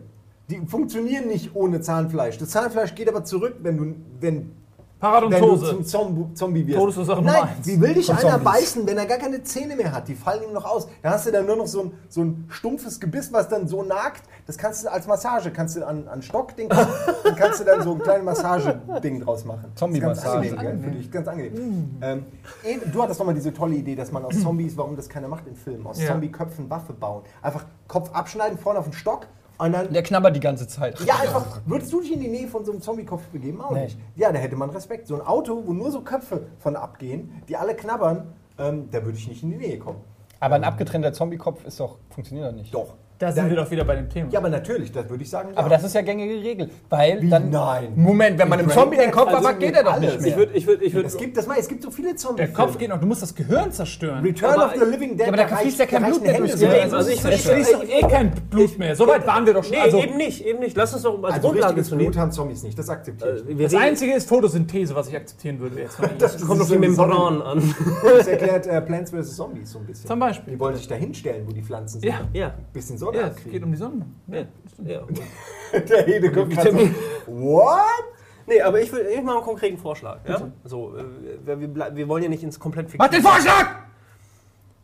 die funktionieren nicht ohne Zahnfleisch. Das Zahnfleisch geht aber zurück, wenn du, wenn, wenn du Paradontose. zum Zomb Zombie wirst. Todesursache Nummer Nein, eins. wie will dich einer Zombies. beißen, wenn er gar keine Zähne mehr hat? Die fallen ihm noch aus. Dann hast du dann nur noch so ein, so ein stumpfes Gebiss, was dann so nagt. Das kannst du als Massage, kannst du an, an Stockding, <laughs> dann kannst du dann so ein kleines Massageding draus machen. Zombie-Massage. Das ist ganz angenehm? Für dich ganz angenehm. Ähm, eben, du hattest doch mal diese tolle Idee, dass man aus Zombies, warum das keiner macht in Filmen, aus Ja. Zombie-Köpfen Waffe bauen. Einfach Kopf abschneiden, vorne auf den Stock, Und dann, Der knabbert die ganze Zeit. ja, einfach, würdest du dich in die Nähe von so einem Zombie-Kopf begeben? Auch Nee. nicht. Ja, da hätte man Respekt. So ein Auto, wo nur so Köpfe von abgehen, die alle knabbern, ähm, da würde ich nicht in die Nähe kommen. Aber ein abgetrennter Zombie-Kopf ist doch, funktioniert doch nicht. Doch. Da sind wir doch wieder bei dem Thema. Ja, aber natürlich, das würde ich sagen. Aber ja. das ist ja gängige Regel. Weil Wie? dann. Nein. Moment, wenn man einem In Zombie den Kopf Bad abhackt, geht er doch alles. nicht mehr. Ich würde, ich würde, ich würde. es gibt das mal, es gibt so viele Zombies. der Kopf geht noch, du musst das Gehirn zerstören. Return Aber- of the Living Dead. Ja, aber da fließt ja kein reichen Blut mehr Hände durchs so. Gehirn. also ich- fließt doch eh kein Blut mehr. So weit waren wir doch schon. Nee, Also, eben nicht, eben nicht. Lass uns doch als Also Grundlage zu Blut nehmen. haben Zombies nicht, das akzeptiere ich. Äh, das Einzige ist Photosynthese, was ich akzeptieren würde jetzt. <laughs> das kommt auf die Membran an. Das erklärt äh, Plants vs. Zombies so ein bisschen. Zum Beispiel. Die wollen sich da hinstellen, wo die Pflanzen sind. Ja. Ja, Bisschen Sonne Ja, es geht um die Sonne. ja, ja. Der Hede kommt gerade so, What? Nee, aber ich will ich mache einen konkreten Vorschlag. Ja? So, äh, wir, wir, wollen ja nicht ins komplett Mach den Vorschlag!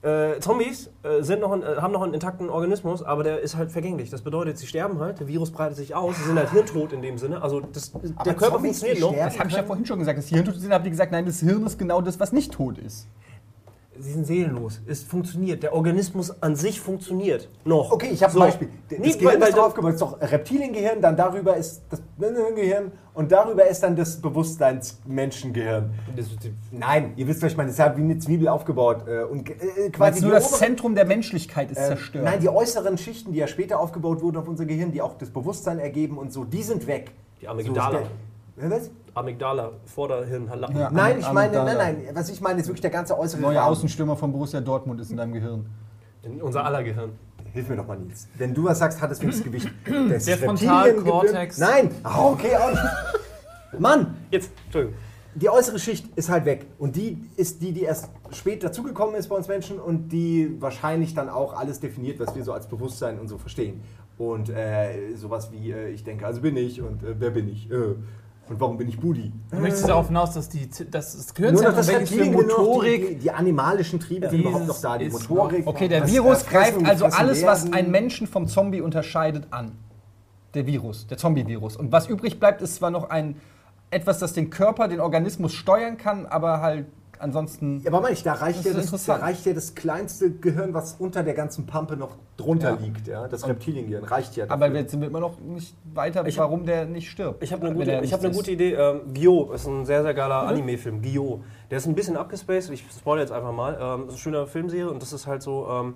Äh, Zombies äh, sind noch ein, äh, haben noch einen intakten Organismus, aber der ist halt vergänglich. Das bedeutet, sie sterben halt, der Virus breitet sich aus, sie sind halt hirntot in dem Sinne. Also das, der Körper Zombies, funktioniert noch. Das habe ich ja vorhin schon gesagt. Das Hirn tot sind, habt ihr gesagt, nein, das Hirn ist genau das, was nicht tot ist. Sie sind seelenlos. Es funktioniert. Der Organismus an sich funktioniert noch. Okay, ich habe So. ein Beispiel. Das Nee, Gehirn weil- ist aufgebaut, es ist doch Reptiliengehirn, dann darüber ist das Gehirn und darüber ist dann das Bewusstseinsmenschengehirn. Nein, ihr wisst, was ich meine. Es ist halt wie eine Zwiebel aufgebaut. Äh, und äh, quasi nur das obere- Zentrum der Menschlichkeit ist äh, zerstört. Nein, die äußeren Schichten, die ja später aufgebaut wurden auf unser Gehirn, die auch das Bewusstsein ergeben und so, die sind weg. Die Amygdala. So, Äh, was? Amygdala, Vorderhirn, Lappen. Ja. Nein, ich meine, Amygdala. nein, nein. Was ich meine, ist wirklich der ganze äußere Neuer Rahmen. Außenstürmer von Borussia Dortmund ist in deinem Gehirn. In unser aller Gehirn. Hilf mir doch mal, Nils. Wenn du was sagst, hat es wenigstens Gewicht. Das <clears throat> Der ist Frontalkortex. Nein! Ah, okay, auch nicht. Mann! Jetzt, Entschuldigung. Die äußere Schicht ist halt weg. Und die ist die, die erst spät dazugekommen ist bei uns Menschen und die wahrscheinlich dann auch alles definiert, was wir so als Bewusstsein und so verstehen. Und äh, sowas wie, äh, ich denke, also bin ich und äh, wer bin ich? Und warum bin ich Budi? Du möchtest darauf hinaus, dass die, dass das Nur noch das für Reptilien, noch Motorik, die, die, die animalischen Triebe sind überhaupt noch da. Die ist Motorik. Okay, der das Virus greift also alles, was einen Menschen vom Zombie unterscheidet, an. Der Virus, der Zombie-Virus. Und was übrig bleibt, ist zwar noch ein etwas, das den Körper, den Organismus steuern kann, aber halt ansonsten. Ja, aber meine ich, da reicht, Das ja das, da reicht ja das kleinste Gehirn, was unter der ganzen Pampe noch drunter Ja. liegt. Ja? Das Reptiliengehirn reicht ja. Aber dafür. jetzt sind wir immer noch nicht weiter, Ich hab- warum der nicht stirbt. Ich habe eine, gute, ich hab eine gute ist. Idee. Ähm, Gyo ist ein sehr, sehr geiler Anime-Film. Gyo. Der ist ein bisschen abgespaced. Ich spoilere jetzt einfach mal. Ähm, das ist eine schöne Filmserie und das ist halt so. Ähm,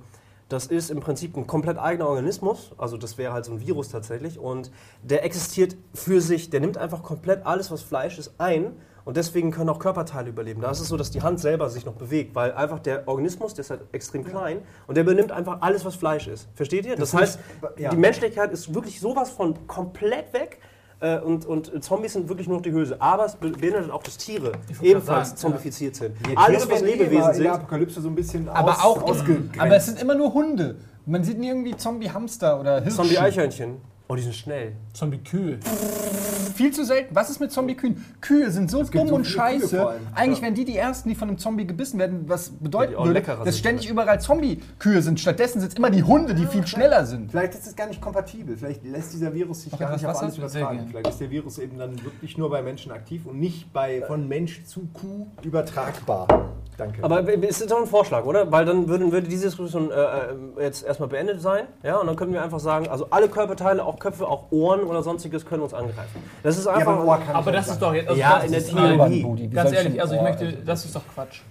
das ist im Prinzip ein komplett eigener Organismus. Also, das wäre halt so ein Virus tatsächlich. Und der existiert für sich. Der nimmt einfach komplett alles, was Fleisch ist, ein. Und deswegen können auch Körperteile überleben. Da ist es so, dass die Hand selber sich noch bewegt, weil einfach der Organismus, der ist halt extrem klein und der übernimmt einfach alles, was Fleisch ist. Versteht ihr? Das, Das heißt, ist- ja. die Menschlichkeit ist wirklich sowas von komplett weg. Äh, und, und Zombies sind wirklich nur noch die Hülse. Aber es be- beinhaltet auch, dass Tiere ebenfalls sagen, zombifiziert sind. Die Alles, Tiere was Lebewesen in der sind. Apokalypse so ein bisschen Aber aus, auch ausgegrenzt. Aber es sind immer nur Hunde. Man sieht nie irgendwie Zombie-Hamster oder Hirsche. Zombie-Eichhörnchen. Oh, die sind schnell. Zombie-Kühe. Viel zu selten. Was ist mit Zombie-Kühen? Kühe sind so dumm so und scheiße. Eigentlich Ja. wären die die Ersten, die von einem Zombie gebissen werden, was bedeuten die auch würde, dass sind ständig überall Zombie-Kühe sind. Stattdessen sind es immer die Hunde, die viel schneller sind. Vielleicht ist es gar nicht kompatibel. Vielleicht lässt dieser Virus sich Noch gar nicht auf alles übertragen. Vielleicht ist der Virus eben dann wirklich nur bei Menschen aktiv und nicht bei von Mensch zu Kuh übertragbar. Danke. Aber es ist doch ein Vorschlag, oder? Weil dann würde, würde diese Diskussion äh, äh, jetzt erstmal beendet sein. Ja, und dann könnten wir einfach sagen, also alle Körperteile, auch Köpfe, auch Ohren oder sonstiges können uns angreifen. Das ist ja, einfach. aber, ein Ohr kann Aber das ist doch jetzt. Also Ja, in der Theorie. Ganz ehrlich, also ich Oh, möchte, also- das ist doch Quatsch.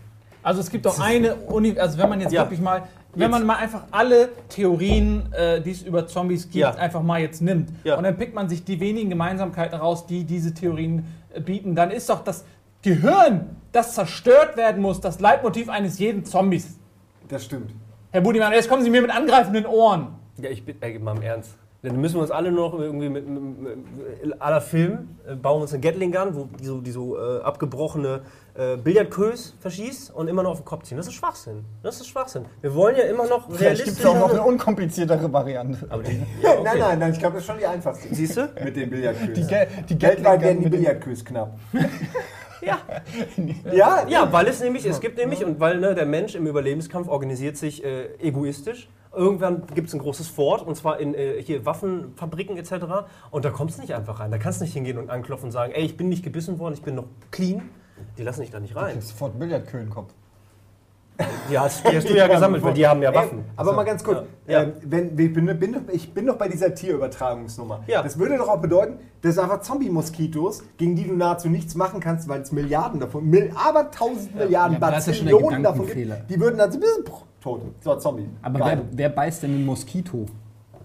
Also es gibt doch eine Uni, also wenn man jetzt Ja. wirklich mal, wenn man mal einfach alle Theorien, äh, die es über Zombies gibt, Ja. einfach mal jetzt nimmt Ja. und dann pickt man sich die wenigen Gemeinsamkeiten raus, die diese Theorien äh, bieten, dann ist doch das Gehirn, das zerstört werden muss, das Leitmotiv eines jeden Zombies. Das stimmt. Herr Budimann, jetzt kommen Sie mir mit angreifenden Ohren. Ja, ich bin, ey, mal im Ernst. Dann müssen wir uns alle nur noch irgendwie mit, mit, mit aller Film äh, bauen uns eine Gatling Gun, wo die so, die so äh, abgebrochene äh, Billardkös verschießt und immer noch auf den Kopf ziehen. Das ist Schwachsinn. Das ist Schwachsinn. Wir wollen ja immer noch gibt es auch noch eine unkompliziertere Variante. Aber die, <laughs> Nein, nein, nein, ich glaube, das ist schon die einfachste. Siehst du? Mit den Billardkös. Die, Ge die Weltweit Gatling werden die Billardkös knapp. <laughs> Ja. <laughs> Ja, Ja, weil es nämlich, es gibt nämlich, und weil ne, der Mensch im Überlebenskampf organisiert sich äh, egoistisch. Irgendwann gibt es ein großes Fort, und zwar in äh, hier Waffenfabriken etc. Und da kommst du nicht einfach rein. Da kannst du nicht hingehen und anklopfen und sagen, ey, ich bin nicht gebissen worden, ich bin noch clean. Die lassen dich da nicht rein. Sofort Billardkühlenkopf. Die hast, die hast du ja gesammelt, weil die haben ja Waffen. Ey, aber mal ganz kurz, Ja. ähm, wenn, ich, bin, bin, doch- ich bin doch bei dieser Tierübertragungsnummer. Ja. Das würde doch auch bedeuten, dass einfach Zombie-Moskitos, gegen die du nahezu nichts machen kannst, weil es Milliarden davon, Mil aber tausend Milliarden, Ja, aber das ist schon der Bazillionen davon gibt, die würden also bis tot. So, Zombie. Aber wer, wer beißt denn einen Moskito?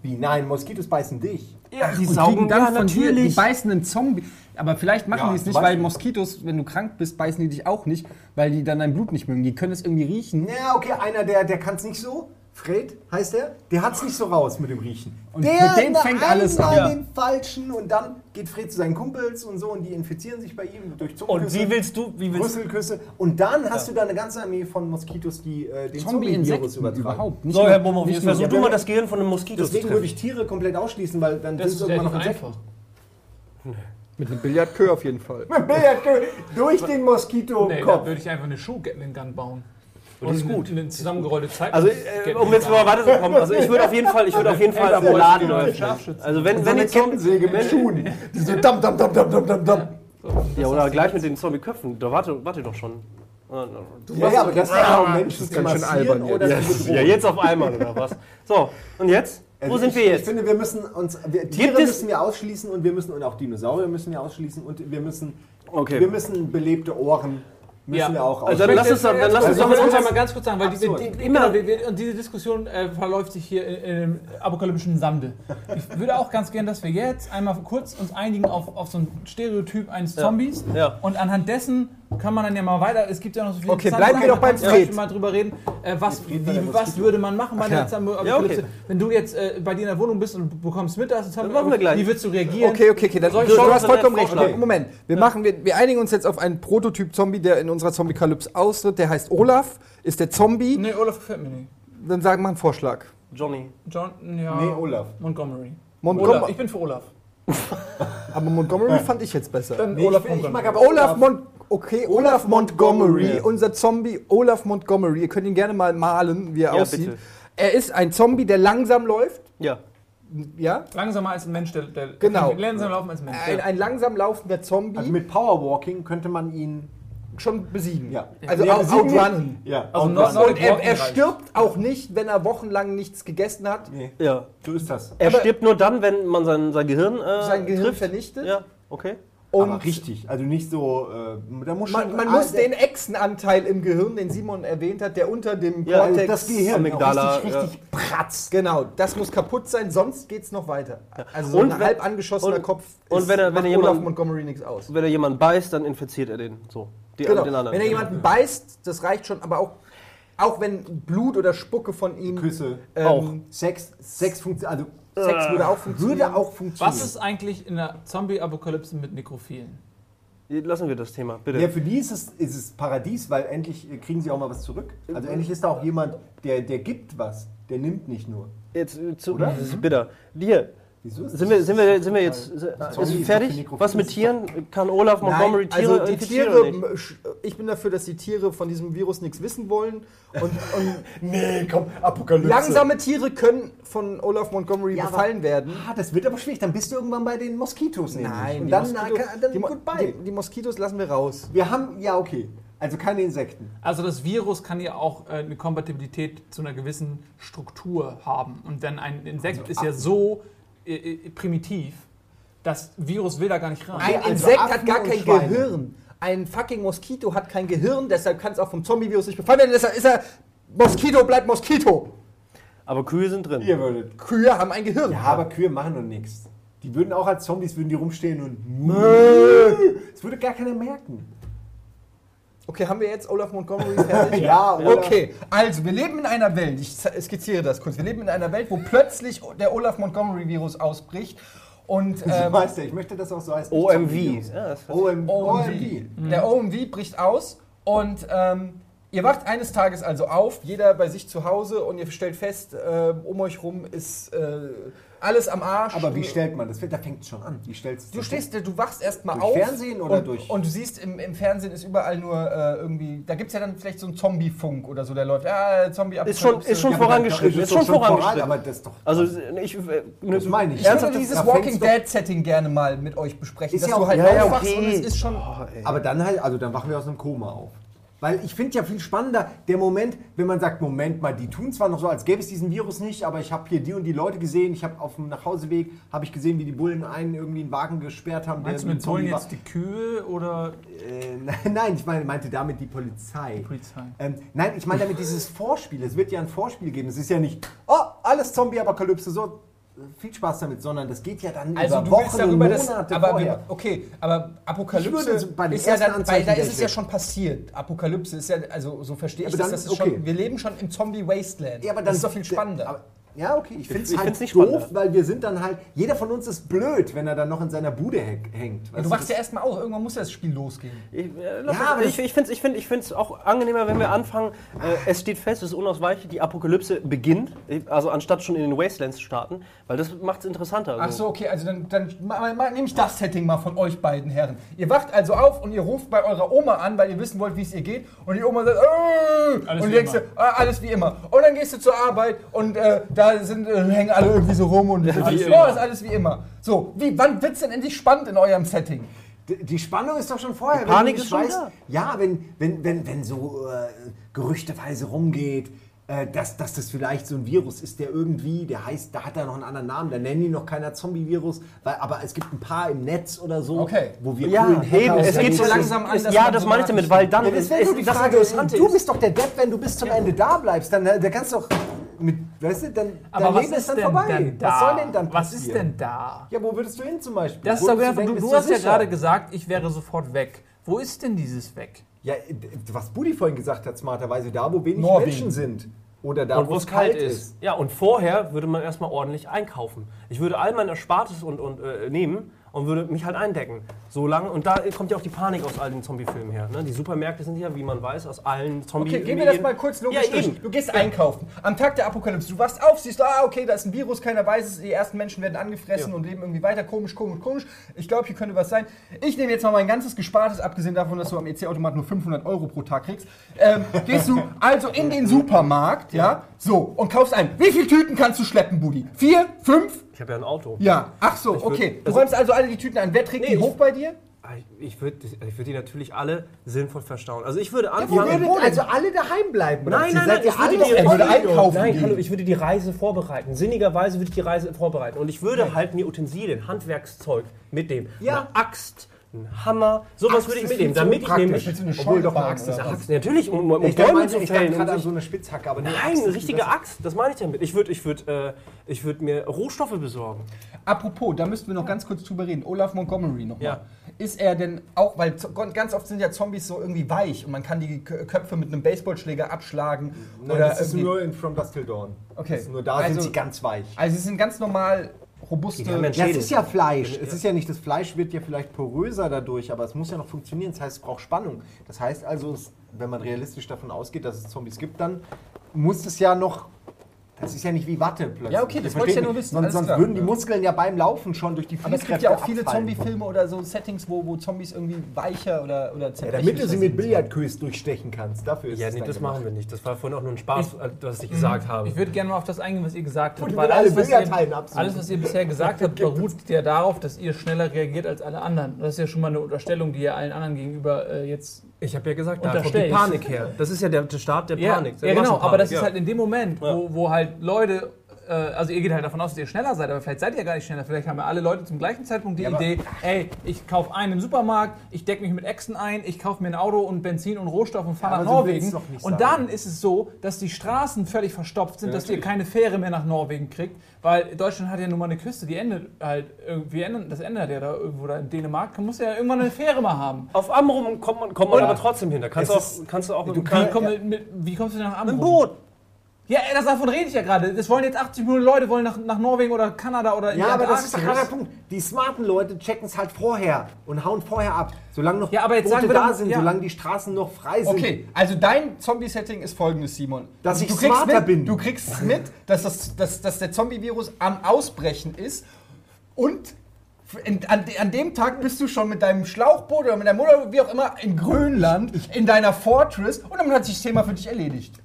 Wie? Nein, Moskitos beißen dich. Ja, die und kriegen dann von dir, die beißen einen Zombie. Aber vielleicht machen Ja, die es nicht, weil. Moskitos, wenn du krank bist, beißen die dich auch nicht, weil die dann dein Blut nicht mögen. Die können es irgendwie riechen. Ja, okay, einer, der, der kann es nicht so. Fred heißt der, der hat es nicht so raus mit dem Riechen. Und der mit dem fängt alles an. Ja. den falschen und dann geht Fred zu seinen Kumpels und so und die infizieren sich bei ihm durch Und Zungenküsse, wie willst du, wie willst Rüsselküsse und dann hast du da eine ganze Armee von Moskitos, die äh, den Zombie-Virus übertragen. überhaupt. Nicht So, Herr nicht jetzt versuch du mal das Gehirn von einem Moskito zu Deswegen würde ich Tiere komplett ausschließen, weil dann Das sind ist es irgendwann noch Insekten. einfach. Mit einem Billardkö auf jeden Fall. Durch den Nee, da Moskito-Kopf. würde ich einfach eine Schuh-Gatling-Gun bauen. Und die ist eine- gut. Eine zusammengerollte Zeit. Also, äh, um jetzt mal weiterzukommen, also ich würde auf jeden Fall, ich würde auf jeden Fall Elfer Laden öffnen. Also wenn, so wenn die Kettensäge mit Schuhen. Die so dam, dam, dam, dam, dam, dam, dam. ja oder gleich mit den Zombie-Köpfen, da warte, warte doch schon. Ja, ja, aber das ist ja auch Menschen Das ist ganz schön albern jetzt. oder Ja, jetzt auf einmal oder was? So, und jetzt? Wo Also sind ich, wir Ich jetzt? finde, wir müssen uns. Wir, Gibt Tiere es- müssen wir ausschließen und wir müssen und auch Dinosaurier müssen wir ausschließen und wir müssen. Okay. Wir müssen belebte Ohren müssen Ja. wir auch Also Ich dann lass uns jetzt dann- dann lass uns kurz- doch mit uns- mal ganz kurz sagen, weil die, Absurd. die, die, genau, wir, wir, und diese Diskussion äh, verläuft sich hier in, in einem apokalyptischen Sande. Ich würde auch ganz gern, dass wir jetzt einmal kurz uns einigen auf, auf so ein Stereotyp eines Zombies. Ja. Und anhand dessen kann man dann ja mal weiter. Es gibt ja noch so viele Okay, interessante bleiben wir doch beim Fred. mal drüber reden. Äh, was, wie, was würde man machen bei einer ja. Ja, okay. Wenn du jetzt äh, bei dir in der Wohnung bist und du bekommst mit, Zombie machen wir gleich. Wie würdest du reagieren? Okay, okay, okay. Dann, Soll ich du, du hast vollkommen recht. vorschlagen? Moment. Wir, machen, wir, wir einigen uns jetzt auf einen Prototyp-Zombie, der in unserer Zombie-Kalypse austritt. Der heißt Olaf, ist der Zombie. Nee, Olaf gefällt mir nicht. Dann sagen wir einen Vorschlag. Johnny. John, ja. Nee, Olaf. Montgomery. Montgom- Olaf. Ich bin für Olaf. <laughs> Aber Montgomery fand ich jetzt besser. Dann Nee, Olaf ich, ich mag Montgomery. aber Olaf Mont okay, Olaf Montgomery, Montgomery. unser Zombie Olaf Montgomery. Ihr könnt ihn gerne mal malen, wie er Ja, aussieht. bitte. Er ist ein Zombie, der langsam läuft. Ja. Ja? Langsamer als ein Mensch, der, der Genau. <laughs> Langsamer laufen als ein Mensch. Ein, ein langsam laufender Zombie Also mit Powerwalking könnte man ihn. schon besiegen. Ja. Also Nee, out, besiegen nicht. outrunnen. Ja. Also outrun. noch- Und er, er stirbt auch nicht, wenn er wochenlang nichts gegessen hat. Nee, Ja. so ist das. Er Aber- stirbt nur dann, wenn man sein, sein Gehirn äh, Sein Gehirn trifft. vernichtet. Ja, okay. Und aber richtig. Also nicht so. Äh, da muss man, man muss den Echsenanteil im Gehirn, den Simon erwähnt hat, der unter dem Ja, Cortex... das Gehirn. Amygdala, Richtig, richtig pratz. Genau, das muss kaputt sein, sonst geht's noch weiter. Also so Und ein wenn- halb angeschossener und- Kopf und wenn er- wenn macht er jemand- Olaf Montgomery nichts aus. Wenn er jemanden beißt, dann infiziert er den. So. Die, Genau. den anderen. Wenn er jemanden beißt, das reicht schon, aber auch, auch wenn Blut oder Spucke von ihm... Küsse. ähm, Auch. Sex, Sex funktioniert. Also Sex würde auch funktionieren. würde auch funktionieren. Was ist eigentlich in der Zombie-Apokalypse mit Nekrophilen? Lassen wir das Thema, bitte. Ja, für die ist es, ist es Paradies, weil endlich äh, kriegen sie auch mal was zurück. Also endlich ist da auch jemand, der, der gibt was. Der nimmt nicht nur. Jetzt, äh, zu, Oder? Das ist bitter. Dir, Wieso ist sind das- wir, sind wir, sind wir jetzt Zombie ist fertig? Was mit Tieren? Kann Olaf Montgomery Nein, Tiere also die Tiere, ich bin dafür, dass die Tiere von diesem Virus nichts wissen wollen. Und, und <laughs> Nee, komm, Apokalypse. langsame Tiere können von Olaf Montgomery Ja, aber- befallen werden. Ah, das wird aber schwierig. Dann bist du irgendwann bei den Moskitos nämlich. Nein, Und die dann, Moskitos, na, dann die, goodbye. die, die Moskitos lassen wir raus. Wir haben, ja okay, also keine Insekten. Also das Virus kann ja auch äh, eine Kompatibilität zu einer gewissen Struktur haben. Und dann ein Insekt Also ist ja so äh, äh, primitiv, das Virus will da gar nicht rein. Ein also Insekt hat Affen gar und kein Schweine. Gehirn. Ein fucking Moskito hat kein Gehirn, deshalb kann es auch vom Zombie-Virus nicht befallen werden. Deshalb ist er Moskito bleibt Moskito. Aber Kühe sind drin. Ihr würdet. Kühe haben ein Gehirn. Ja, aber Kühe machen und nichts. Die würden auch als Zombies würden die rumstehen und. Das würde gar keiner merken. Okay, haben wir jetzt Olaf Montgomery <laughs> fertig? Ja, oder? Okay, also wir leben in einer Welt, ich skizziere das kurz, wir leben in einer Welt, wo plötzlich der Olaf Montgomery-Virus ausbricht und <laughs> ähm, heißt der, ich möchte das auch so heißen. OMV. Ja, OMV. OMV. Der OMV bricht aus und ähm, ihr wacht eines Tages also auf, jeder bei sich zu Hause und ihr stellt fest, äh, um euch rum ist äh, alles am Arsch. Aber wie stellt man das? Da fängt es schon an. Wie stellst Du stehst, du wachst erstmal auf. Fernsehen oder und, durch- Und du siehst, im, im Fernsehen ist überall nur äh, irgendwie. Da gibt es ja dann vielleicht so einen Zombie-Funk oder so, der läuft. Ah, zombie Ist schon- ist schon vorangeschritten, ist schon vorangeschritten. aber das ist doch. Also ich, äh, das meine ich. Ich würde Ernsthaft, dieses Walking Dead-Setting gerne mal mit euch besprechen. Ist dass ja du auch- halt ja, ja, aufwachst okay. und es ist schon. Aber dann halt, also dann wachen wir aus einem Koma auf. Weil ich finde ja viel spannender der Moment, wenn man sagt, Moment mal, die tun zwar noch so, als gäbe es diesen Virus nicht, aber ich habe hier die und die Leute gesehen, ich habe auf dem Nachhauseweg, habe ich gesehen, wie die Bullen einen irgendwie einen Wagen gesperrt haben. Meinst du der mit Bullen jetzt die Kühe oder Äh, <laughs> nein, ich meine, meinte damit die Polizei. die Polizei? Ähm, nein, ich meine damit dieses Vorspiel. Es wird ja ein Vorspiel geben. Es ist ja nicht, oh, alles Zombie-Apokalypse, so viel Spaß damit, sondern das geht ja dann Also über du Wochen darüber, und Monate aber vorher. okay, aber Apokalypse Ich ist ja dann, weil da ist ich es ja schon passiert. Apokalypse ist ja, also so verstehe ich Aber das, dann- das ist okay. schon, wir leben schon im Zombie Wasteland. Ja, aber dann, das ist doch viel spannender. Aber, ja, okay, ich finde es halt nicht doof, spannender. weil wir sind dann halt, jeder von uns ist blöd, wenn er dann noch in seiner Bude häng- hängt. ja, du wachst ja erstmal auf, irgendwann muss ja das Spiel losgehen. Ich, äh, Ja, aber ich, ich finde es ich find, ich find's auch angenehmer, wenn wir anfangen. Äh, es steht fest, es ist unausweichlich, die Apokalypse beginnt. Also anstatt schon in den Wastelands zu starten, weil das macht es interessanter. Ach so, okay, also dann, dann nehme ich das Setting mal von euch beiden Herren. Ihr wacht also auf und ihr ruft bei eurer Oma an, weil ihr wissen wollt, wie es ihr geht. Und die Oma sagt, äh, Alles und wie du denkst immer. dir, ah, alles wie immer. Und dann gehst du zur Arbeit und äh, da sind, äh, hängen alle irgendwie so rum und wie oh, immer. ist alles wie immer. So, wie, wann wird es denn endlich spannend in eurem Setting? Die Spannung ist doch schon vorher. Die Panik ist schon weißt, da. Ja, wenn, wenn, wenn, wenn so äh, gerüchteweise rumgeht, äh, dass, dass das vielleicht so ein Virus ist, der irgendwie, der heißt, da hat er noch einen anderen Namen, da nennen die noch keiner Zombie-Virus, weil- aber es gibt ein paar im Netz oder so, Okay. wo wir Ja, coolen eben, es geht so langsam an, Ja, das so meine ich damit, weil dann Ja, das ist, wäre ist, die das Frage, Interessante du ist- bist doch der Depp, wenn du bis zum Ende da bleibst, dann, äh, dann kannst du doch mit, weißt du, dann Aber dein was Leben ist ist dann denn vorbei. denn da? Was soll denn dann Was passieren? ist denn da? Ja, wo würdest du hin zum Beispiel? Das ist doch du, denken, du bist hast ja sicher? gerade gesagt, ich wäre sofort weg. Wo ist denn dieses weg? Ja, was Budi vorhin gesagt hat, smarterweise, da wo wenig Norwegen. Menschen sind. Oder da und wo es kalt ist. Ja, und vorher würde man erstmal ordentlich einkaufen. Ich würde all mein Erspartes und, und äh, nehmen und würde mich halt eindecken. So lange. Und da kommt ja auch die Panik aus all den Zombie-Filmen her. Ne? Die Supermärkte sind ja, wie man weiß, aus allen zombie Okay, gehen wir das mal kurz logisch Ja, durch. eben. Du gehst einkaufen. Am Tag der Apokalypse. Du wachst auf, siehst, ah, okay, da ist ein Virus, keiner weiß es. Die ersten Menschen werden angefressen Ja. und leben irgendwie weiter. Komisch, komisch, komisch. Ich glaube, hier könnte was sein. Ich nehme jetzt mal mein ganzes Gespartes, abgesehen davon, dass du am EC-Automat nur 500 Euro pro Tag kriegst. Ähm, gehst du also in den Supermarkt, ja, so, und kaufst ein. Wie viele Tüten kannst du schleppen, Budi? Vier? Fünf? Ich habe ja ein Auto. Ja. Ach so, würd- okay. Du also- räumst also alle die Tüten ein. Wer trägt Nee, die ich- hoch bei dir? Ah, Ich würde ich würd die natürlich alle sinnvoll verstauen. Also ich würde Ihr anfangen. würdet also alle daheim bleiben. oder? Nein, nein, nein, ihr ich würde alle die, würde Zombie- einkaufen Nein, hallo, ich würde die Reise vorbereiten. Sinnigerweise würde ich die Reise vorbereiten. Und ich würde halt mir Utensilien, Handwerkszeug mitnehmen. Ja. Eine Axt, ein Hammer, sowas würde ich mitnehmen. Damit ich nämlich. Obwohl doch eine Axt ist. Axt, natürlich, um, um Ich Bäume dachte, zu ich fällen. gerade und an sich- so eine Spitzhacke, aber Nein, Axt eine richtige. Axt, das meine ich damit. Ich würde ich würd, äh, ich würd mir Rohstoffe besorgen. Apropos, da müssten wir noch ganz kurz drüber reden. Olaf Montgomery nochmal. Ja. Ist er denn auch, weil ganz oft sind ja Zombies so irgendwie weich und man kann die Kö- Köpfe mit einem Baseballschläger abschlagen. Nein, oder das ist nur in From Dusk Till Dawn. Okay. Nur da Also- sind sie ganz weich. Also sie sind ganz normal robuste. Ja Ja, es ist ja Fleisch. Es ist ja nicht, das Fleisch wird ja vielleicht poröser dadurch, aber es muss ja noch funktionieren. Das heißt, es braucht Spannung. Das heißt also, es, wenn man realistisch davon ausgeht, dass es Zombies gibt, dann muss es ja noch. Das ist ja nicht wie Watte plötzlich. Ja, okay, das wollte ich ja nur wissen, Sonst, sonst würden die Muskeln ja beim Laufen schon durch die aber es gibt ja auch viele. Zombie-Filme oder so Settings, wo, wo Zombies irgendwie weicher oder, oder Ja, zerbrechlicher damit du sie mit sind. Billardkös durchstechen kannst. Dafür ist Ja, es nee, das gemacht. machen wir nicht. Das war vorhin auch nur ein Spaß, äh, was ich gesagt habe. Ich würde gerne mal auf das eingehen, was ihr gesagt habt. Weil alle alles was, ihr, alles, was ihr bisher gesagt habt, <laughs> beruht ja darauf, dass ihr schneller reagiert als alle anderen. Das ist ja schon mal eine Unterstellung, die ihr allen anderen gegenüber äh, jetzt. Ich habe ja gesagt, da kommt die. Panik her. Das ist ja der, Start der Ja, Panik. der ja genau, aber das ist ja. halt in dem Moment, Ja. wo, wo halt Leute. Äh, Also ihr geht halt davon aus, dass ihr schneller seid, aber vielleicht seid ihr gar nicht schneller. Vielleicht haben ja alle Leute zum gleichen Zeitpunkt die Ja, Idee, ey, ich kaufe einen im Supermarkt, ich decke mich mit Äxten ein, ich kaufe mir ein Auto und Benzin und Rohstoff und fahre Ja, nach Norwegen. und dann ist es so, dass die Straßen völlig verstopft sind, Ja, dass ihr keine Fähre mehr nach Norwegen kriegt, weil Deutschland hat ja nun mal eine Küste, die endet halt irgendwie, das ändert ja da irgendwo da in Dänemark, muss ja irgendwann eine Fähre mal haben. Auf Amrum kommt man, kommt man aber trotzdem hin. Da kannst, du auch, kannst du auch mit du Wie, komm, mit, mit, wie kommst du denn nach Mit Amrum? dem Boot. Ja, das, davon rede ich ja gerade. Das wollen jetzt 80 Millionen Leute wollen nach, nach Norwegen oder Kanada oder in Ja, die aber das ist doch Antarktis. gerade der Punkt. Die smarten Leute checken es halt vorher und hauen vorher ab. Solange noch Ja, aber jetzt Boote sagen wir da doch- sind, ja. solange die Straßen noch frei sind. Okay, also dein Zombie-Setting ist folgendes, Simon. Dass ich du kriegst smarter mit, bin. Du kriegst mit, dass, das, dass, dass der Zombie-Virus am Ausbrechen ist und in, an, de- an dem Tag bist du schon mit deinem Schlauchboot oder mit deiner Mutter, wie auch immer, in Grönland, in deiner Fortress und dann hat sich das Thema für dich erledigt.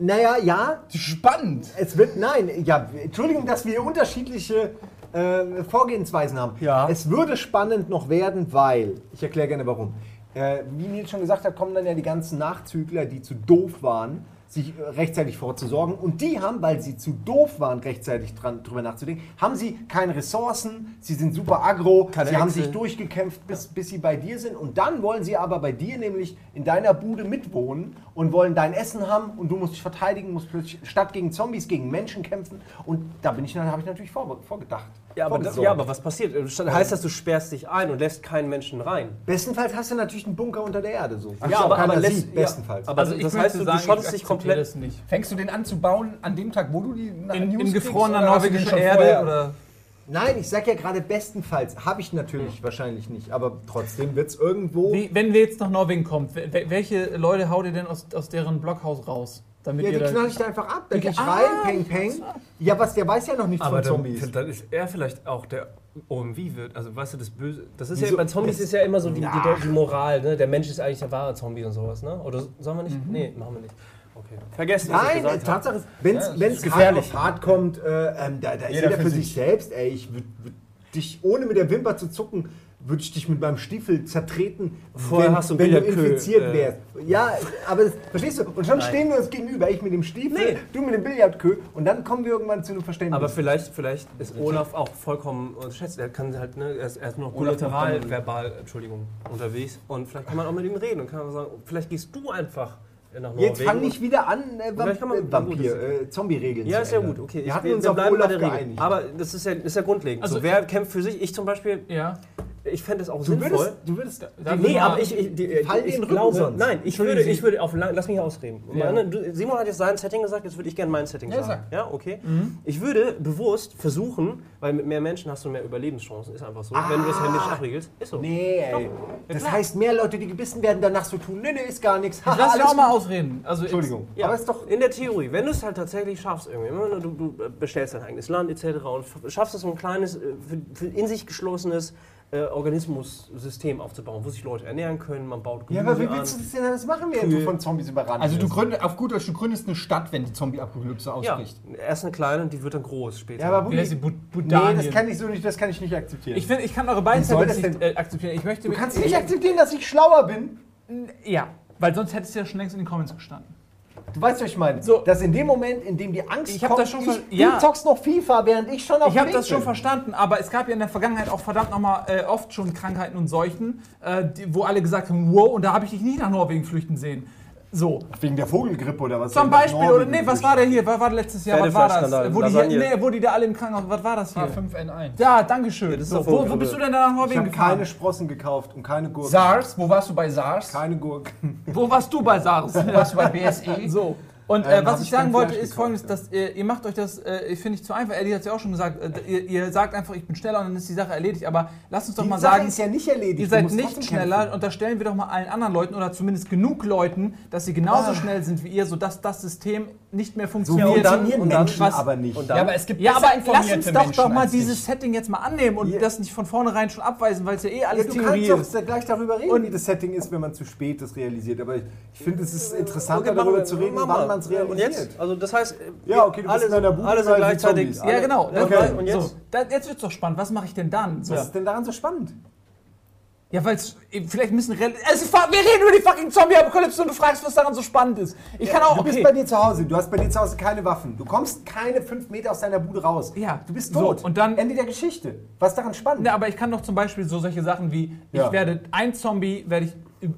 Naja, ja, Spannend. es wird, nein, ja, Entschuldigung, dass wir unterschiedliche äh, Vorgehensweisen haben. Ja. Es würde spannend noch werden, weil, ich erkläre gerne warum. Äh, wie Nils schon gesagt hat, kommen dann ja die ganzen Nachzügler, die zu doof waren, sich äh, rechtzeitig vorzusorgen. Und die haben, weil sie zu doof waren, rechtzeitig dran, drüber nachzudenken, haben sie keine Ressourcen, sie sind super aggro, Keine sie haben sich durchgekämpft, bis, bis sie bei dir sind. Und dann wollen sie aber bei dir nämlich in deiner Bude mitwohnen und wollen dein Essen haben und du musst dich verteidigen, musst plötzlich statt gegen Zombies, gegen Menschen kämpfen. Und da bin ich, habe ich natürlich vor, vorgedacht. Ja aber, das, ja, aber was passiert? Heißt das, du sperrst dich ein und lässt keinen Menschen rein? Bestenfalls hast du natürlich einen Bunker unter der Erde. So. ja, aber, aber lässt, sieht, bestenfalls. Ja, aber Also ich das heißt, du, sagen, du schottest ich dich akzeptiere komplett. das nicht. Fängst du den an zu bauen an dem Tag, wo du die In, News in gefrorener norwegischer Erde oder? Nein, ich sag ja gerade bestenfalls. Habe ich natürlich wahrscheinlich nicht. Aber trotzdem wird es irgendwo. Wie, wenn wir jetzt nach Norwegen kommen, wel- welche Leute haut ihr denn aus, aus deren Blockhaus raus? Damit Ja, die ihr da- knall ich da einfach ab. Da Die- gehe ich Ah, rein, peng, peng. Ja, was, der weiß ja noch nichts Aber von dann, Zombies. dann ist er vielleicht auch der OMV wird. Also weißt du, das Böse. Das ist Wieso? ja bei Zombies Das- ist ja immer so die, die, die Moral, ne? Der Mensch ist eigentlich der wahre Zombie und sowas, ne? Oder sollen wir nicht? Nee, machen wir nicht. Okay. Vergessen, was ich Nein, gesagt habe. Tatsache ist, wenn es Ja, ist es gefährlich. hart, hart kommt, äh, ähm, da, da ist Jeder jeder für sich. sich selbst. Ey, ich würde würd dich, ohne mit der Wimper zu zucken, würde ich dich mit meinem Stiefel zertreten, Vorher wenn, hast du wenn du infiziert äh, wärst. Ja, aber das, verstehst du? Und schon stehen wir uns gegenüber. Ich mit dem Stiefel, Nee. du mit dem Billardkö. Und dann kommen wir irgendwann zu einem Verständnis. Aber vielleicht, vielleicht ist Olaf auch vollkommen unterschätzt. Er kann halt, ne, er ist, er ist nur noch kollateral, verbal, Entschuldigung, unterwegs. Und vielleicht kann man auch mit ihm reden und kann man sagen, vielleicht gehst du einfach nach Norwegen. Jetzt fang nicht wieder an, äh, Vielleicht kann man- Vamp äh, Vampir, äh, Zombie-Regeln Ja, ist ja gut, okay. Wir hatten uns wir auf bleiben bei Olaf der Regel. geeinigt. Aber das ist ja, ist ja grundlegend. Also- so, wer kämpft für sich? Ich zum Beispiel, Ja. Ich fände es auch du sinnvoll. würdest, du würdest Darf Nee, aber ich, ich, die, ich den Rücken glaube, sonst. nein, ich würde, ich würde auf lang, lass mich ausreden. Ja. Meine, du, Simon hat jetzt sein Setting gesagt, jetzt würde ich gerne mein Setting Ja, sagen. sag. Ja, okay. Ich würde bewusst versuchen, weil mit mehr Menschen hast du mehr Überlebenschancen, ist einfach so. Wenn du das händisch abregelst, ist so. Nee, ey. Das heißt, mehr Leute, die gebissen werden, danach so tun, nee, nee, ist gar nichts. Ich lass <laughs> dich auch mal ausreden. Also Entschuldigung. Ja, Aber ist doch. in der Theorie, wenn du es halt tatsächlich schaffst, irgendwie, du, du bestellst dein eigenes Land etc. und schaffst es so ein kleines, äh, für, für in sich geschlossenes äh, Organismus-System aufzubauen, wo sich Leute ernähren können, man baut Ja, Gemüse aber wie an. willst du das denn alles machen, während du von Zombies überrannt Also du gründest, auf gut Deutsch, du gründest eine Stadt, wenn die Zombie-Apokalypse ja, ausbricht. erst eine kleine und die wird dann groß später. Ja, aber? Budi, Bu- nee, das kann ich so nicht, das kann ich nicht akzeptieren. ich, find, ich kann eure beiden das nicht denn- äh, akzeptieren. Ich möchte du kannst nicht akzeptieren, dass ich schlauer bin. Ja, weil sonst hättest du ja schon längst in den Comments gestanden. Du weißt, was ich meine. So. Dass in dem Moment, in dem die Angst Ich kommt, das schon ich, ja. du zockst noch FIFA, während ich schon auf Ich habe das schon verstanden, aber es gab ja in der Vergangenheit auch verdammt nochmal äh, oft schon Krankheiten und Seuchen, äh, die, wo alle gesagt haben, wow, und da habe ich dich nicht nach Norwegen flüchten sehen. So, Wegen der Vogelgrippe oder was? zum Beispiel, oder Norwegen nee, was war der hier? Was war letztes Jahr? Was war das? Wo die, hier, nee, wo die da alle im Krankenhaus, was war das hier? H5N1. Ja, dankeschön. das ist so, wo, wo bist du denn da nach Ich Norwegen habe keine Sprossen gekauft und keine Gurken. SARS, wo warst du bei SARS? Keine Gurken. Wo warst du bei SARS? Wo warst du bei BSE? So. Und Ähm, äh, was hab ich ich sagen wollte, ist folgendes, dass ihr, ihr macht euch das, äh, finde ich, zu einfach. Eddie hat es ja auch schon gesagt, äh, ihr, ihr sagt einfach, ich bin schneller und dann ist die Sache erledigt. Aber lasst uns doch Die mal Sache sagen, ist ja nicht erledigt. ihr seid nicht schneller. kämpfen. Unterstellen wir doch mal allen anderen Leuten oder zumindest genug Leuten, dass sie genauso Ah. schnell sind wie ihr, sodass das System nicht mehr So funktioniert. funktionieren und dann Menschen was- aber nicht. und dann- Ja, aber es gibt ja, aber lass uns doch, doch mal dieses Setting jetzt mal annehmen und Ja. das nicht von vornherein schon abweisen, weil es ja eh Ja, alles du Theorie kannst ist. doch gleich darüber reden, Und- wie das Setting ist, wenn man zu spät das realisiert. Aber ich, ich finde, es ist interessanter, Okay, darüber wir- zu reden, wann man es Ja, realisiert. Und jetzt? Also das heißt, Ja, okay, du bist alle, in deiner Bude, alle sind gleichzeitig. Zombies. Ja, genau. Ja, Okay. Und jetzt? So, da, jetzt wird's doch spannend. Was mache ich denn dann? So. Was ist denn daran so spannend? Ja, weil es vielleicht ein bisschen ist, Wir reden über die fucking Zombie-Apokalypse und du fragst, was daran so spannend ist. Ich kann auch. Du bist Okay. bei dir zu Hause, du hast bei dir zu Hause keine Waffen. Du kommst keine fünf Meter aus deiner Bude raus. Ja. Du bist So, tot. und dann- Ende der Geschichte. Was daran spannend? Ne, aber ich kann doch zum Beispiel so solche Sachen wie, Ja. ich werde, ein Zombie werde ich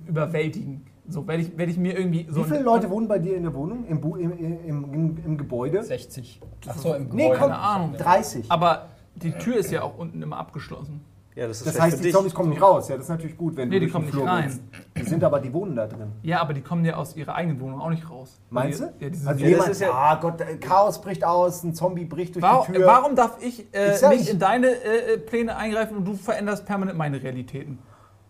überwältigen. So, werde ich, werde ich mir irgendwie so. Wie viele Leute wohnen bei dir in der Wohnung, im, Bu im, im, im, im Gebäude? 60. Achso, im Nee, Gebäude. komm, Keine Ahnung. 30. Aber die Tür ist ja auch unten immer abgeschlossen. Ja, das ist Das heißt, für die dich. Zombies kommen nicht raus. Ja, das ist natürlich gut, wenn Nee, du die kommen nicht rein. gehst. Die sind aber, die wohnen da drin. Ja, aber die kommen ja aus ihrer eigenen Wohnung auch nicht raus. Meinst du? Ja, diese also jemand, ist ja- ah Gott, äh, Chaos bricht aus, ein Zombie bricht durch Warum, die Tür. warum darf ich, äh, Ich nicht- in deine äh, äh, Pläne eingreifen und du veränderst permanent meine Realitäten?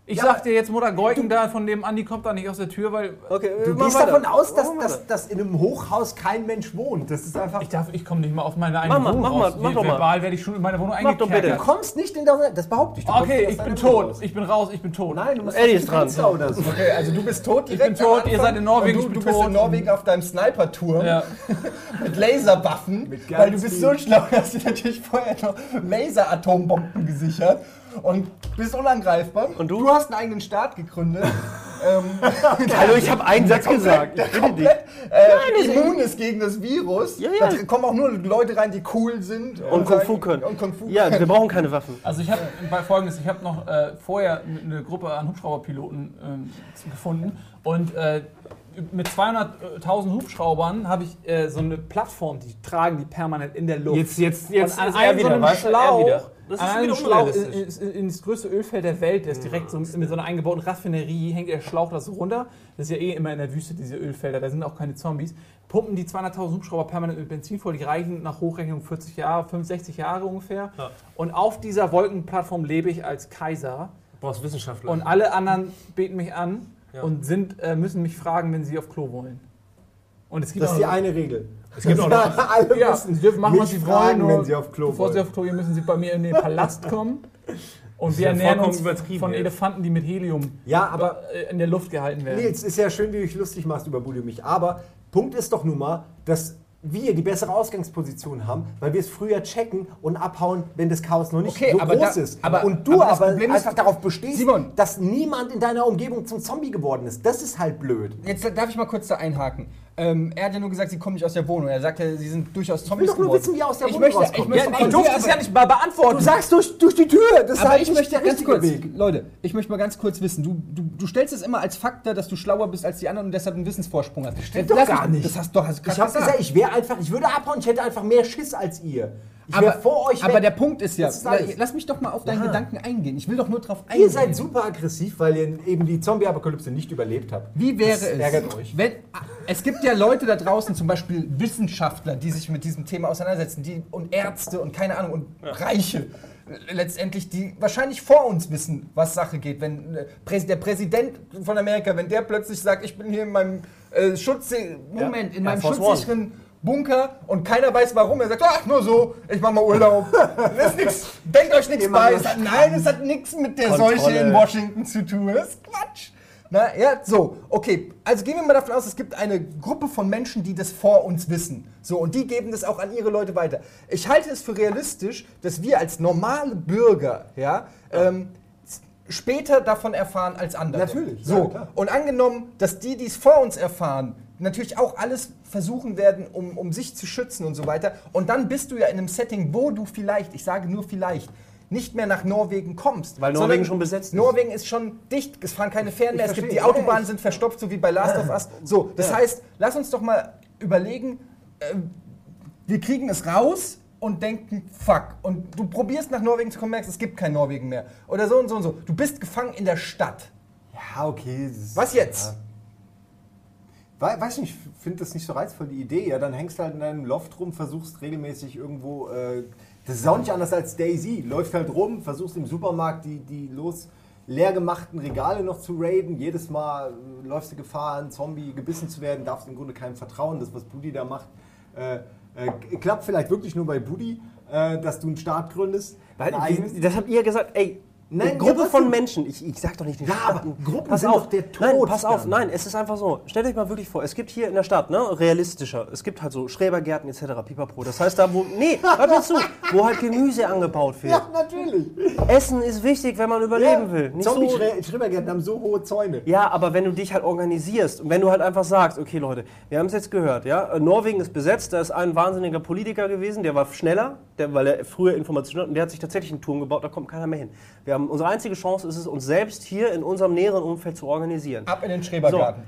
Ich Ja, sag dir jetzt, Mutter Geuken da von dem Andi kommt da nicht aus der Tür, weil Okay, Du gehst weiter. davon aus, dass, dass, dass in einem Hochhaus kein Mensch wohnt. Das ist einfach. ich darf, ich komme nicht mal auf meine eigene Mach mal, Wohnung mach mal, raus. mach doch mal. Verbal werde ich schon in meiner Wohnung Mach doch bitte. du eingekerkert. kommst nicht in der. Das behaupte ich. Okay, ich bin tot. Raus. Ich bin raus, ich bin tot. Nein, du musst Eddie ist dran. So. Okay, also du bist tot Ich bin tot, ihr seid in Norwegen, du, bin du bist tot. in Norwegen auf deinem Sniper-Turm Ja. <laughs> mit Laserwaffen, weil du bist so schlau, <laughs> hast du natürlich vorher noch Laser-Atombomben gesichert und bist unangreifbar. Und du? Du hast einen eigenen Staat gegründet. <laughs> ähm, <laughs> Hallo, ich habe einen Satz gesagt. der Ich bitte dich. komplett äh, immun ist gegen das Virus. Ja, ja. Da kommen auch nur Leute rein, die cool sind. Und Kung Fu können. Und Kung Fu Ja, wir können. brauchen keine Waffen. Also ich habe bei folgendes, ich habe noch äh, vorher eine Gruppe an Hubschrauberpiloten ähm, gefunden und äh, mit 200.000 Hubschraubern habe ich äh, so eine Plattform, die tragen die permanent in der Luft. Jetzt, jetzt, jetzt und an ist er einem so wieder, einem weißt du? Er Schlauch, wieder. Das an ist wieder Schlauch in, in, das größte Ölfeld der Welt, der ist direkt so mit so einer eingebauten Raffinerie, hängt der Schlauch da so runter. Das ist ja eh immer in der Wüste, diese Ölfelder, da sind auch keine Zombies. Pumpen die 200.000 Hubschrauber permanent mit Benzin voll, die reichen nach Hochrechnung 40 Jahre, 65 Jahre ungefähr. Ja. Und auf dieser Wolkenplattform lebe ich als Kaiser. Du brauchst Wissenschaftler. Und alle anderen beten mich an Ja. und sind, äh, müssen mich fragen, wenn sie auf Klo wollen. Und es gibt Das ist die eine Regel. Es gibt auch noch- <laughs> Alle ja, müssen sie dürfen machen, was sie fragen, wollen. nur wenn sie auf Klo bevor sie wollen. auf Klo gehen, müssen sie bei mir in den Palast kommen. Und wir ja ernähren uns übertrieben von jetzt. Elefanten, die mit Helium Ja, aber äh, in der Luft gehalten werden. Nils, ist ja schön, wie du dich lustig machst über Bulli und mich. Aber Punkt ist doch nun mal, dass wir die bessere Ausgangsposition haben, weil wir es früher checken und abhauen, wenn das Chaos noch nicht Okay, so aber groß da- ist. aber- und du aber das aber, Problem ist- einfach darauf bestehst, Simon. dass niemand in deiner Umgebung zum Zombie geworden ist. Das ist halt blöd. Jetzt darf ich mal kurz da einhaken. Ähm, er hat ja nur gesagt, sie kommen nicht aus der Wohnung. Er sagt ja, sie sind durchaus Zombies will doch nur wissen, wie er aus der ich Wohnung möchte, rauskommt. Ich möchte ja, ich durfte es ja nicht mal beantworten. Du sagst durch, durch die Tür, das ist Aber halt ich möchte der ganz kurz, Weg. Leute, ich möchte mal ganz kurz wissen, du, du, du stellst es immer als Fakt dar, dass du schlauer bist als die anderen und deshalb einen Wissensvorsprung hast. stimmt Jetzt doch gar nicht. Das hast, doch, hast du Ich habe gesagt, ich wäre einfach, ich würde abhauen, ich hätte einfach mehr Schiss als ihr. Ich aber, vor euch aber weg. der Punkt ist ja, ist lass mich doch mal auf deinen Ja. Gedanken eingehen. Ich will doch nur drauf eingehen. Ihr seid super aggressiv, weil ihr eben die Zombie-Apokalypse nicht überlebt habt. Wie wäre das es? ärgert euch. Wenn, es gibt ja Leute da draußen, zum Beispiel Wissenschaftler, die sich mit diesem Thema auseinandersetzen, die, und Ärzte und keine Ahnung, und Reiche letztendlich, die wahrscheinlich vor uns wissen, was Sache geht. Wenn äh, der Präsident von Amerika, wenn der plötzlich sagt, ich bin hier in meinem äh, Schutz, Moment, in Air meinem Force schutzsicheren Bunker und keiner weiß warum. Er sagt, ach, nur so, ich mach mal Urlaub. <laughs> Das ist nix, denkt euch nichts bei. Es hat, nein, es hat nichts mit der Kontrolle. Seuche in Washington zu tun. Das ist Quatsch. Na, ja, so, okay. Also gehen wir mal davon aus, es gibt eine Gruppe von Menschen, die das vor uns wissen. So, und die geben das auch an ihre Leute weiter. Ich halte es für realistisch, dass wir als normale Bürger, ja, ähm, später davon erfahren als andere. Natürlich, So, ja, und angenommen, dass die, die es vor uns erfahren, natürlich auch alles versuchen werden, um, um sich zu schützen und so weiter. Und dann bist du ja in einem Setting, wo du vielleicht, ich sage nur vielleicht, nicht mehr nach Norwegen kommst. Weil Norwegen schon besetzt ist. Norwegen ist schon dicht, es fahren keine Fähren mehr, es gibt die ja, Autobahnen ich- sind verstopft, so wie bei Last of Us. So, das heißt, lass uns doch mal überlegen, äh, wir kriegen es raus und denken, fuck. Und du probierst nach Norwegen zu kommen, merkst, es gibt kein Norwegen mehr. Oder so und so und so. Du bist gefangen in der Stadt. Ja, okay. Was jetzt? Wei- Weiß nicht, ich finde das nicht so reizvoll, die Idee. Ja, dann hängst du halt in deinem Loft rum, versuchst regelmäßig irgendwo. Äh, das ist auch nicht anders als Daisy. Läuft halt rum, versuchst im Supermarkt die, die los leer gemachten Regale noch zu raiden. Jedes Mal äh, läufst du Gefahr, ein Zombie gebissen zu werden, darfst im Grunde keinem vertrauen. Das, was Buddy da macht, äh, äh, klappt vielleicht wirklich nur bei Buddy, äh, dass du einen Staat gründest. Weil, das habt ihr gesagt, ey, Nein, eine Gruppe ja, von? Menschen, ich, ich sag doch nicht den Ja, aber Stadt. Gruppen pass sind auf, doch der Nein, Tod pass auf, nein, es ist einfach so. Stellt euch mal wirklich vor, es gibt hier in der Stadt, ne, realistischer, es gibt halt so Schrebergärten etc., pipapo. Das heißt da, wo, nee, <laughs> hört mir zu, wo halt Gemüse angebaut wird. Ja, natürlich. Essen ist wichtig, wenn man überleben will. Nicht so, Zombie-Schrebergärten haben so hohe Zäune. ja, aber wenn du dich halt organisierst und wenn du halt einfach sagst, okay Leute, wir haben es jetzt gehört, ja, Norwegen ist besetzt, da ist ein wahnsinniger Politiker gewesen, der war schneller, der, weil er früher Informationen hat und der hat sich tatsächlich einen Turm gebaut, da kommt keiner mehr hin. Wir haben, unsere einzige Chance ist es, uns selbst hier in unserem näheren Umfeld zu organisieren. Ab in den Schrebergarten.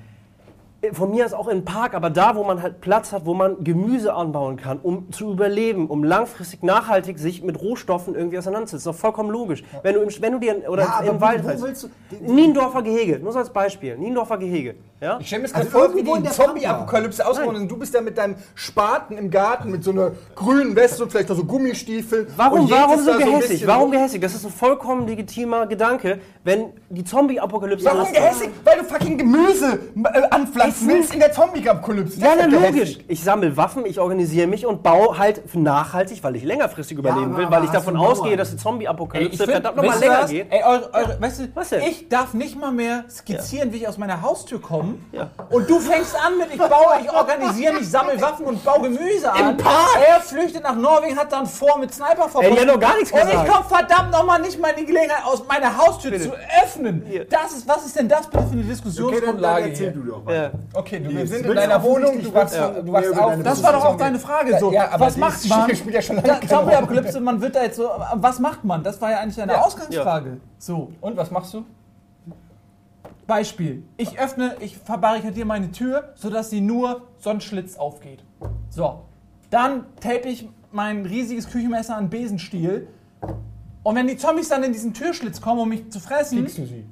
Von mir aus auch in den Park, aber da, wo man halt Platz hat, wo man Gemüse anbauen kann, um zu überleben, um langfristig nachhaltig sich mit Rohstoffen irgendwie auseinanderzusetzen. Das ist doch vollkommen logisch. Wenn, du im, wenn du dir oder Ja, im Wald wo halt- willst du- Niendorfer Gehege, nur so als Beispiel. Niendorfer Gehege. Ja? Ich stelle mir das gerade Also vor, wie irgendwo die in der Zombie-Apokalypse ausmachen und du bist da mit deinem Spaten im Garten mit so einer grünen Weste und vielleicht noch so Gummistiefeln. Warum, und warum so gehässig? bisschen warum rum. gehässig? Das ist ein vollkommen legitimer Gedanke, wenn die Zombie-Apokalypse Warum gehässig? Weil du fucking Gemüse äh, anpflanzen Es willst in der Zombie-Apokalypse. Ja, na logisch. Ich sammle Waffen, ich organisiere mich und baue halt nachhaltig, weil ich längerfristig überleben aber- will, weil ich davon ausgehe, dass die Zombie-Apokalypse verdammt nochmal länger was? geht. Ey, eure, eure, weißt du, Was denn? ich darf nicht mal mehr skizzieren, wie ich aus meiner Haustür komme. Kommen. Ja. Und du fängst an mit, ich baue, ich organisiere mich, sammle Waffen und baue Gemüse an. Im Park? Er flüchtet nach Norwegen, hat dann vor mit Sniper Ey, die hat noch gar nichts Und ich gesagt. komme verdammt nochmal nicht mal in die Gelegenheit, aus meiner Haustür Bitte. zu öffnen. Das ist, was ist denn das bitte für eine Okay, dann, dann Diskussionsgrundlage erzähl hier? du doch Ja. mal. Okay, du Nils, sind willst in deiner Wohnung, du wachst, was, du wachst auf. deine Das war doch auch deine Frage. So, Ja, aber was macht man? spielt ja schon lange Da- Zombie-Apokalypse, man wird da jetzt so, was macht man? Das war ja eigentlich deine Ja. Ausgangsfrage. So, Und was machst du? Beispiel. Ich öffne, ich verbarrikadiere meine Tür, sodass sie nur Sonnenschlitz aufgeht. So. Dann tape ich mein riesiges Küchenmesser an Besenstiel. Und wenn die Zombies dann in diesen Türschlitz kommen, um mich zu fressen, du sie?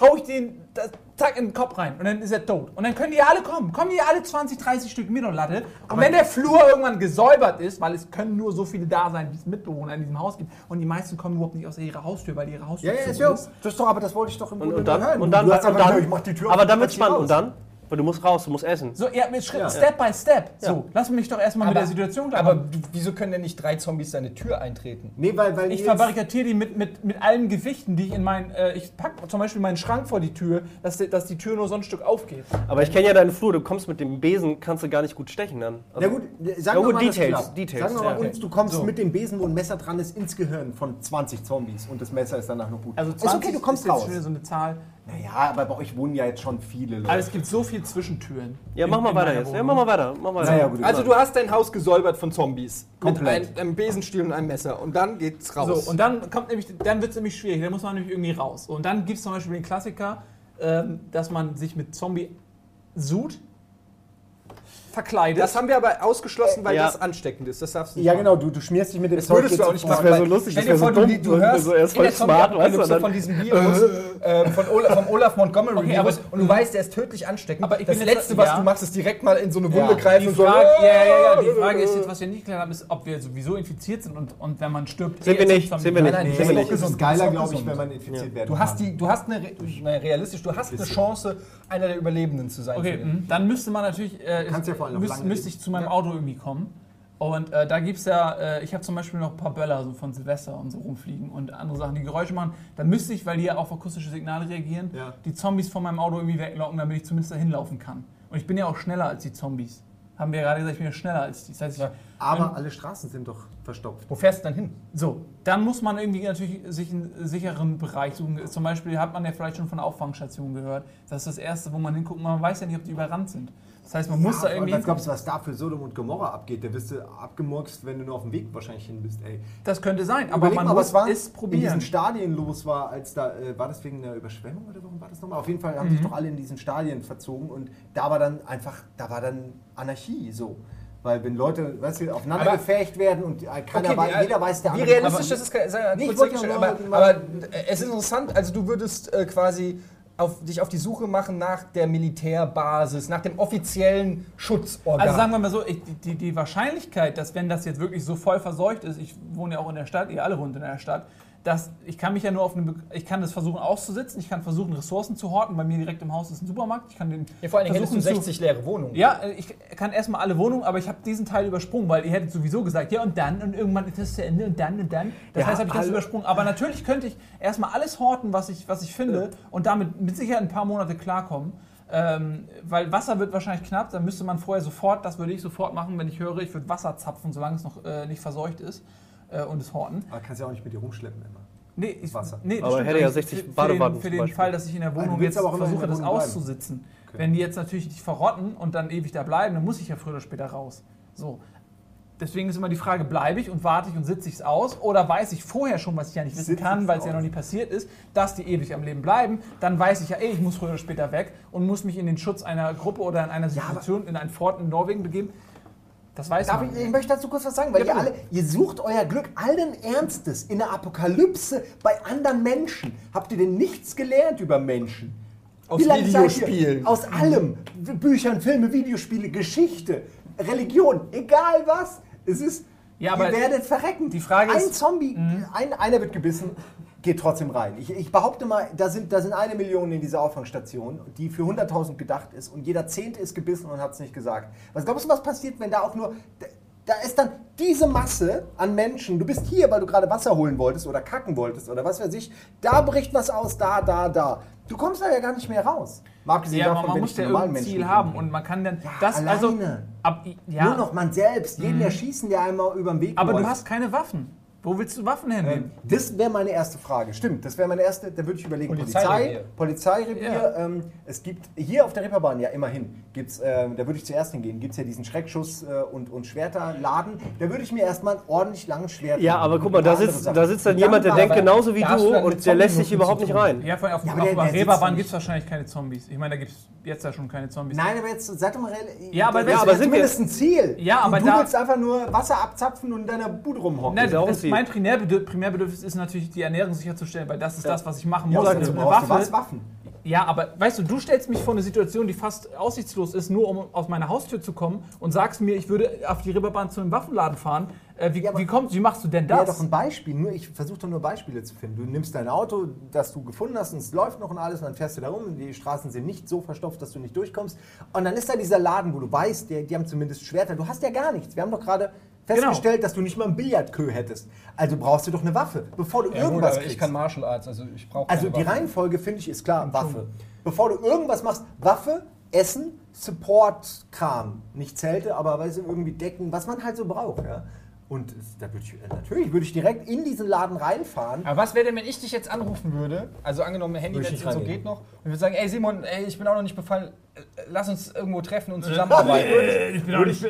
hau ich den das, zack in den Kopf rein und dann ist er tot. Und dann können die alle kommen. Kommen die alle 20, 30 Stück mit und Latte. Und wenn der Flur irgendwann gesäubert ist, weil es können nur so viele da sein, wie es Mitbewohner in diesem Haus gibt. Und die meisten kommen überhaupt nicht aus ihrer Haustür, weil ihre Haustür Ja, ja, ist ja. ist. Das ist doch, aber das wollte ich doch im Und, Grunde und dann, hören. und dann, du hast und dann ich mach die Tür auf aber und dann lass wird's spannend. Und dann? Weil du musst raus, du musst essen. So, ja, Schritt, Ja. Step by Step. Ja. So, lass mich doch erstmal mit Aber- der Situation klar. Aber wieso können denn nicht drei Zombies deine Tür eintreten? Nee, weil, weil ich verbarrikadiere die mit, mit, mit allen Gewichten, die ich in meinen. Äh, ich packe zum Beispiel meinen Schrank vor die Tür, dass, die- dass die Tür nur so ein Stück aufgeht. Aber ich kenne ja deinen Flur, du kommst mit dem Besen, kannst du gar nicht gut stechen dann. Also- Na gut, sagen Ja, wir gut, mal, Details, klappt. Details, Sagen wir mal ja. uns, du kommst So. mit dem Besen, wo ein Messer dran ist, ins Gehirn von 20 Zombies und das Messer ist danach noch gut. Also ist okay, du kommst ist jetzt raus. schon wieder so eine Zahl. Naja, aber bei euch wohnen ja jetzt schon viele Leute. Aber es gibt so viel Zwischentüren. Ja, in- mach mal weiter jetzt. Ja, mach mal weiter. Mach mal Naja, gut. Also du hast dein Haus gesäubert von Zombies. Komplett. Mit einem, einem Besenstiel und einem Messer. Und dann geht's raus. So, und dann kommt nämlich, dann wird es nämlich schwierig, dann muss man nämlich irgendwie raus. Und dann gibt es zum Beispiel den Klassiker, ähm, dass man sich mit Zombie-Suit verkleidet. das haben wir aber ausgeschlossen, weil Ja. das ansteckend ist. Das darfst du nicht ja, machen. genau, du, du schmierst dich mit dem Das würdest du auch nicht Das machen. wär weil- so lustig, Stell das dir wär so vor, du, dumm, du du- hörst so erst in der voll smart, weißt du, von diesem Virus, <laughs> äh, von Ola, vom Olaf Montgomery Okay, Virus und du weißt, der ist tödlich ansteckend. Aber ich das Letzte, was ja. du machst, ist direkt mal in so eine Wunde Ja. greifen die und so. Frage, ja, ja, ja, die Frage ist jetzt, <laughs> was wir nicht geklärt haben, ist, ob wir sowieso infiziert sind und, und wenn man stirbt. Sind eh wir nicht, sind wir nicht. Nein, nein, Nee, sind wir es nicht. ist geiler, glaube ich, wenn man infiziert werden Du hast, kann. die, du hast eine, Re- nein, realistisch, du hast eine Chance, einer der Überlebenden zu sein. Okay, für den. mh, dann müsste man natürlich, kannst ja noch müsst, müsste leben. ich zu meinem Auto irgendwie kommen. Und äh, da gibt es ja, äh, ich habe zum Beispiel noch ein paar Böller so von Silvester und so rumfliegen und andere Sachen, die Geräusche machen. Da müsste ich, weil die ja auf akustische Signale reagieren, Ja. die Zombies von meinem Auto irgendwie weglocken, damit ich zumindest dahin laufen kann. Und ich bin ja auch schneller als die Zombies. Haben wir ja gerade gesagt, ich bin ja schneller als die. Das heißt, ich. Aber alle Straßen sind doch verstopft. Wo fährst du dann hin? So, dann muss man irgendwie natürlich sich einen sicheren Bereich suchen. Zum Beispiel hat man ja vielleicht schon von Auffangstationen gehört. Das ist das Erste, wo man hinguckt. Man weiß ja nicht, ob die überrannt sind. Das heißt, man muss da irgendwie. was glaubst du, was da für Sodom und Gomorra abgeht? Da wirst du abgemurkst, wenn du nur auf dem Weg wahrscheinlich hin bist, ey. Das könnte sein, aber Überleg man mal, muss was war es in probieren. diesen Stadien los war, als da, äh, war das wegen einer Überschwemmung oder warum war das nochmal? Auf jeden Fall haben Mhm. sich doch alle in diesen Stadien verzogen und da war dann einfach, da war dann Anarchie so. Weil wenn Leute, weißt du, aufeinander Aber- gefecht werden und äh, keiner Okay, weiß, jeder weiß, der Wie andere... realistisch das ist, kann sei Nee, ich wollte aber, nur- aber äh, es ist interessant, also du würdest äh, quasi auf, dich auf die Suche machen nach der Militärbasis, nach dem offiziellen Schutzorgan. Also sagen wir mal so, ich, die, die Wahrscheinlichkeit, dass wenn das jetzt wirklich so voll verseucht ist, ich wohne ja auch in der Stadt, ihr alle wohnt in der Stadt, dass ich kann mich ja nur auf eine, ich kann das versuchen auszusitzen, ich kann versuchen Ressourcen zu horten, bei mir direkt im Haus ist ein Supermarkt, ich kann den ja, vor allen Dingen hättest du versuchen zu- 60 leere Wohnungen. Ja, äh, ich kann erstmal alle Wohnungen, aber ich habe diesen Teil übersprungen, weil ihr hättet sowieso gesagt, ja und dann und irgendwann ist das zu Ende und dann und dann. Das Ja, heißt, habe ich das übersprungen. Aber natürlich könnte ich erstmal alles horten, was ich, was ich finde und damit mit Sicherheit ein paar Monate klarkommen. Ähm, weil Wasser wird wahrscheinlich knapp, dann müsste man vorher sofort, das würde ich sofort machen, wenn ich höre, ich würde Wasser zapfen, solange es noch äh, nicht verseucht ist äh, und es horten. Aber kannst ja auch nicht mit dir rumschleppen immer. Nee, ich, Wasser. Nee, Aber stimmt hätte ja nicht. 60 für, für Badewannen den, für den. Fall, dass ich in der Wohnung willst jetzt aber versuche, das auszusitzen. Okay. Wenn die jetzt natürlich nicht verrotten und dann ewig da bleiben, dann muss ich ja früher oder später raus. So. Deswegen ist immer die Frage, bleibe ich und warte ich und sitze ich es aus? Oder weiß ich vorher schon, was ich ja nicht wissen Sitz kann, weil es ja noch nie passiert ist, dass die ewig am Leben bleiben? Dann weiß ich ja eh, ich muss früher oder später weg und muss mich in den Schutz einer Gruppe oder in einer Ja, Situation, in ein Fort in Norwegen begeben. Das weiß Darf man. ich, ich möchte dazu kurz was sagen, weil Ja, ihr alle, ihr sucht euer Glück allen Ernstes in der Apokalypse bei anderen Menschen. Habt ihr denn nichts gelernt über Menschen? Aus Wie lange seid ihr- Videospielen. Aus allem. Büchern, Filme, Videospiele, Geschichte, Religion, egal was. Es ist, Ja, aber ihr werdet verrecken. die Frage ein ist- Mhm. Zombie, ein, einer wird gebissen, geht trotzdem rein. Ich, ich behaupte mal, da sind, da sind eine Million in dieser Auffangstation, die für 100.000 gedacht ist und jeder Zehnte ist gebissen und hat es nicht gesagt. Was glaubst du, was passiert, wenn da auch nur... Da, ist dann diese Masse an Menschen, du bist hier, weil du gerade Wasser holen wolltest oder kacken wolltest oder was weiß ich, da bricht was aus, da, da, da. Du kommst da ja gar nicht mehr raus. Abgesehen Ja, davon, man muss ja normalen irgendein Ziel Menschen haben und man kann dann Ja, das also alleine. ab, ja, Nur noch man selbst, jeden erschießen, der einmal über den Weg aber du läuft. hast keine Waffen. Wo willst du Waffen Ähm, hernehmen? Das wäre meine erste Frage. Stimmt, das wäre meine erste. Da würde ich überlegen. Polizei, Polizeirevier. Ja. Ähm, es gibt hier auf der Reeperbahn, ja immerhin, gibt's, ähm, da würde ich zuerst hingehen, gibt es ja diesen Schreckschuss- äh, und, und Schwerterladen. Da würde ich mir erstmal einen ordentlich langen Schwert Ja, aber guck mal, da sitzt, da sitzt dann jemand, der denkt genauso wie du und der lässt sich überhaupt nicht rein. Ja, vor allem auf, Ja, auf der- der Reeperbahn gibt es wahrscheinlich keine Zombies. Ich meine, da gibt es jetzt ja schon keine Zombies. Nein, aber jetzt seid doch mal real. Ja, aber ist aber ja sind wir- zumindest ein Ziel. Ja, aber du, du da- willst einfach nur Wasser abzapfen und in deiner Bude rumhocken. Nein, ja das. Mein Primärbedürf Primärbedürfnis ist natürlich, die Ernährung sicherzustellen, weil das ist das, was ich machen ja, muss. Und dazu eine Waffe, was? Waffen. Ja, aber weißt du, du stellst mich vor eine Situation, die fast aussichtslos ist, nur um aus meiner Haustür zu kommen und sagst mir, ich würde auf die Reeperbahn zu einem Waffenladen fahren. Äh, wie, Ja, wie, kommt, wie machst du denn Ja, das? doch ein Beispiel. Nur ich versuche doch nur Beispiele zu finden. Du nimmst dein Auto, das du gefunden hast, und es läuft noch und alles, und dann fährst du da rum. und Die Straßen sind nicht so verstopft, dass du nicht durchkommst. Und dann ist da dieser Laden, wo du weißt, die, die haben zumindest Schwerter. Du hast ja gar nichts. Wir haben doch gerade festgestellt, dass du nicht mal ein Billardkö hättest. Also brauchst du doch eine Waffe, bevor du Ja, gut, irgendwas aber kriegst. ich kann Martial Arts, also ich brauche also die Reihenfolge finde ich ist klar, Waffe. Bevor du irgendwas machst, Waffe, Essen, Support-Kram. Nicht Zelte, aber weißt du, irgendwie Decken, was man halt so braucht. Ja? Und da würde ich, äh, natürlich würde ich direkt in diesen Laden reinfahren. Aber was wäre denn, wenn ich dich jetzt anrufen würde? Also angenommen, Handynetz so geht noch. Und würde sagen, ey Simon, ey, ich bin auch noch nicht befallen. äh, Lass uns irgendwo treffen und zusammenarbeiten. ich bin auch nicht.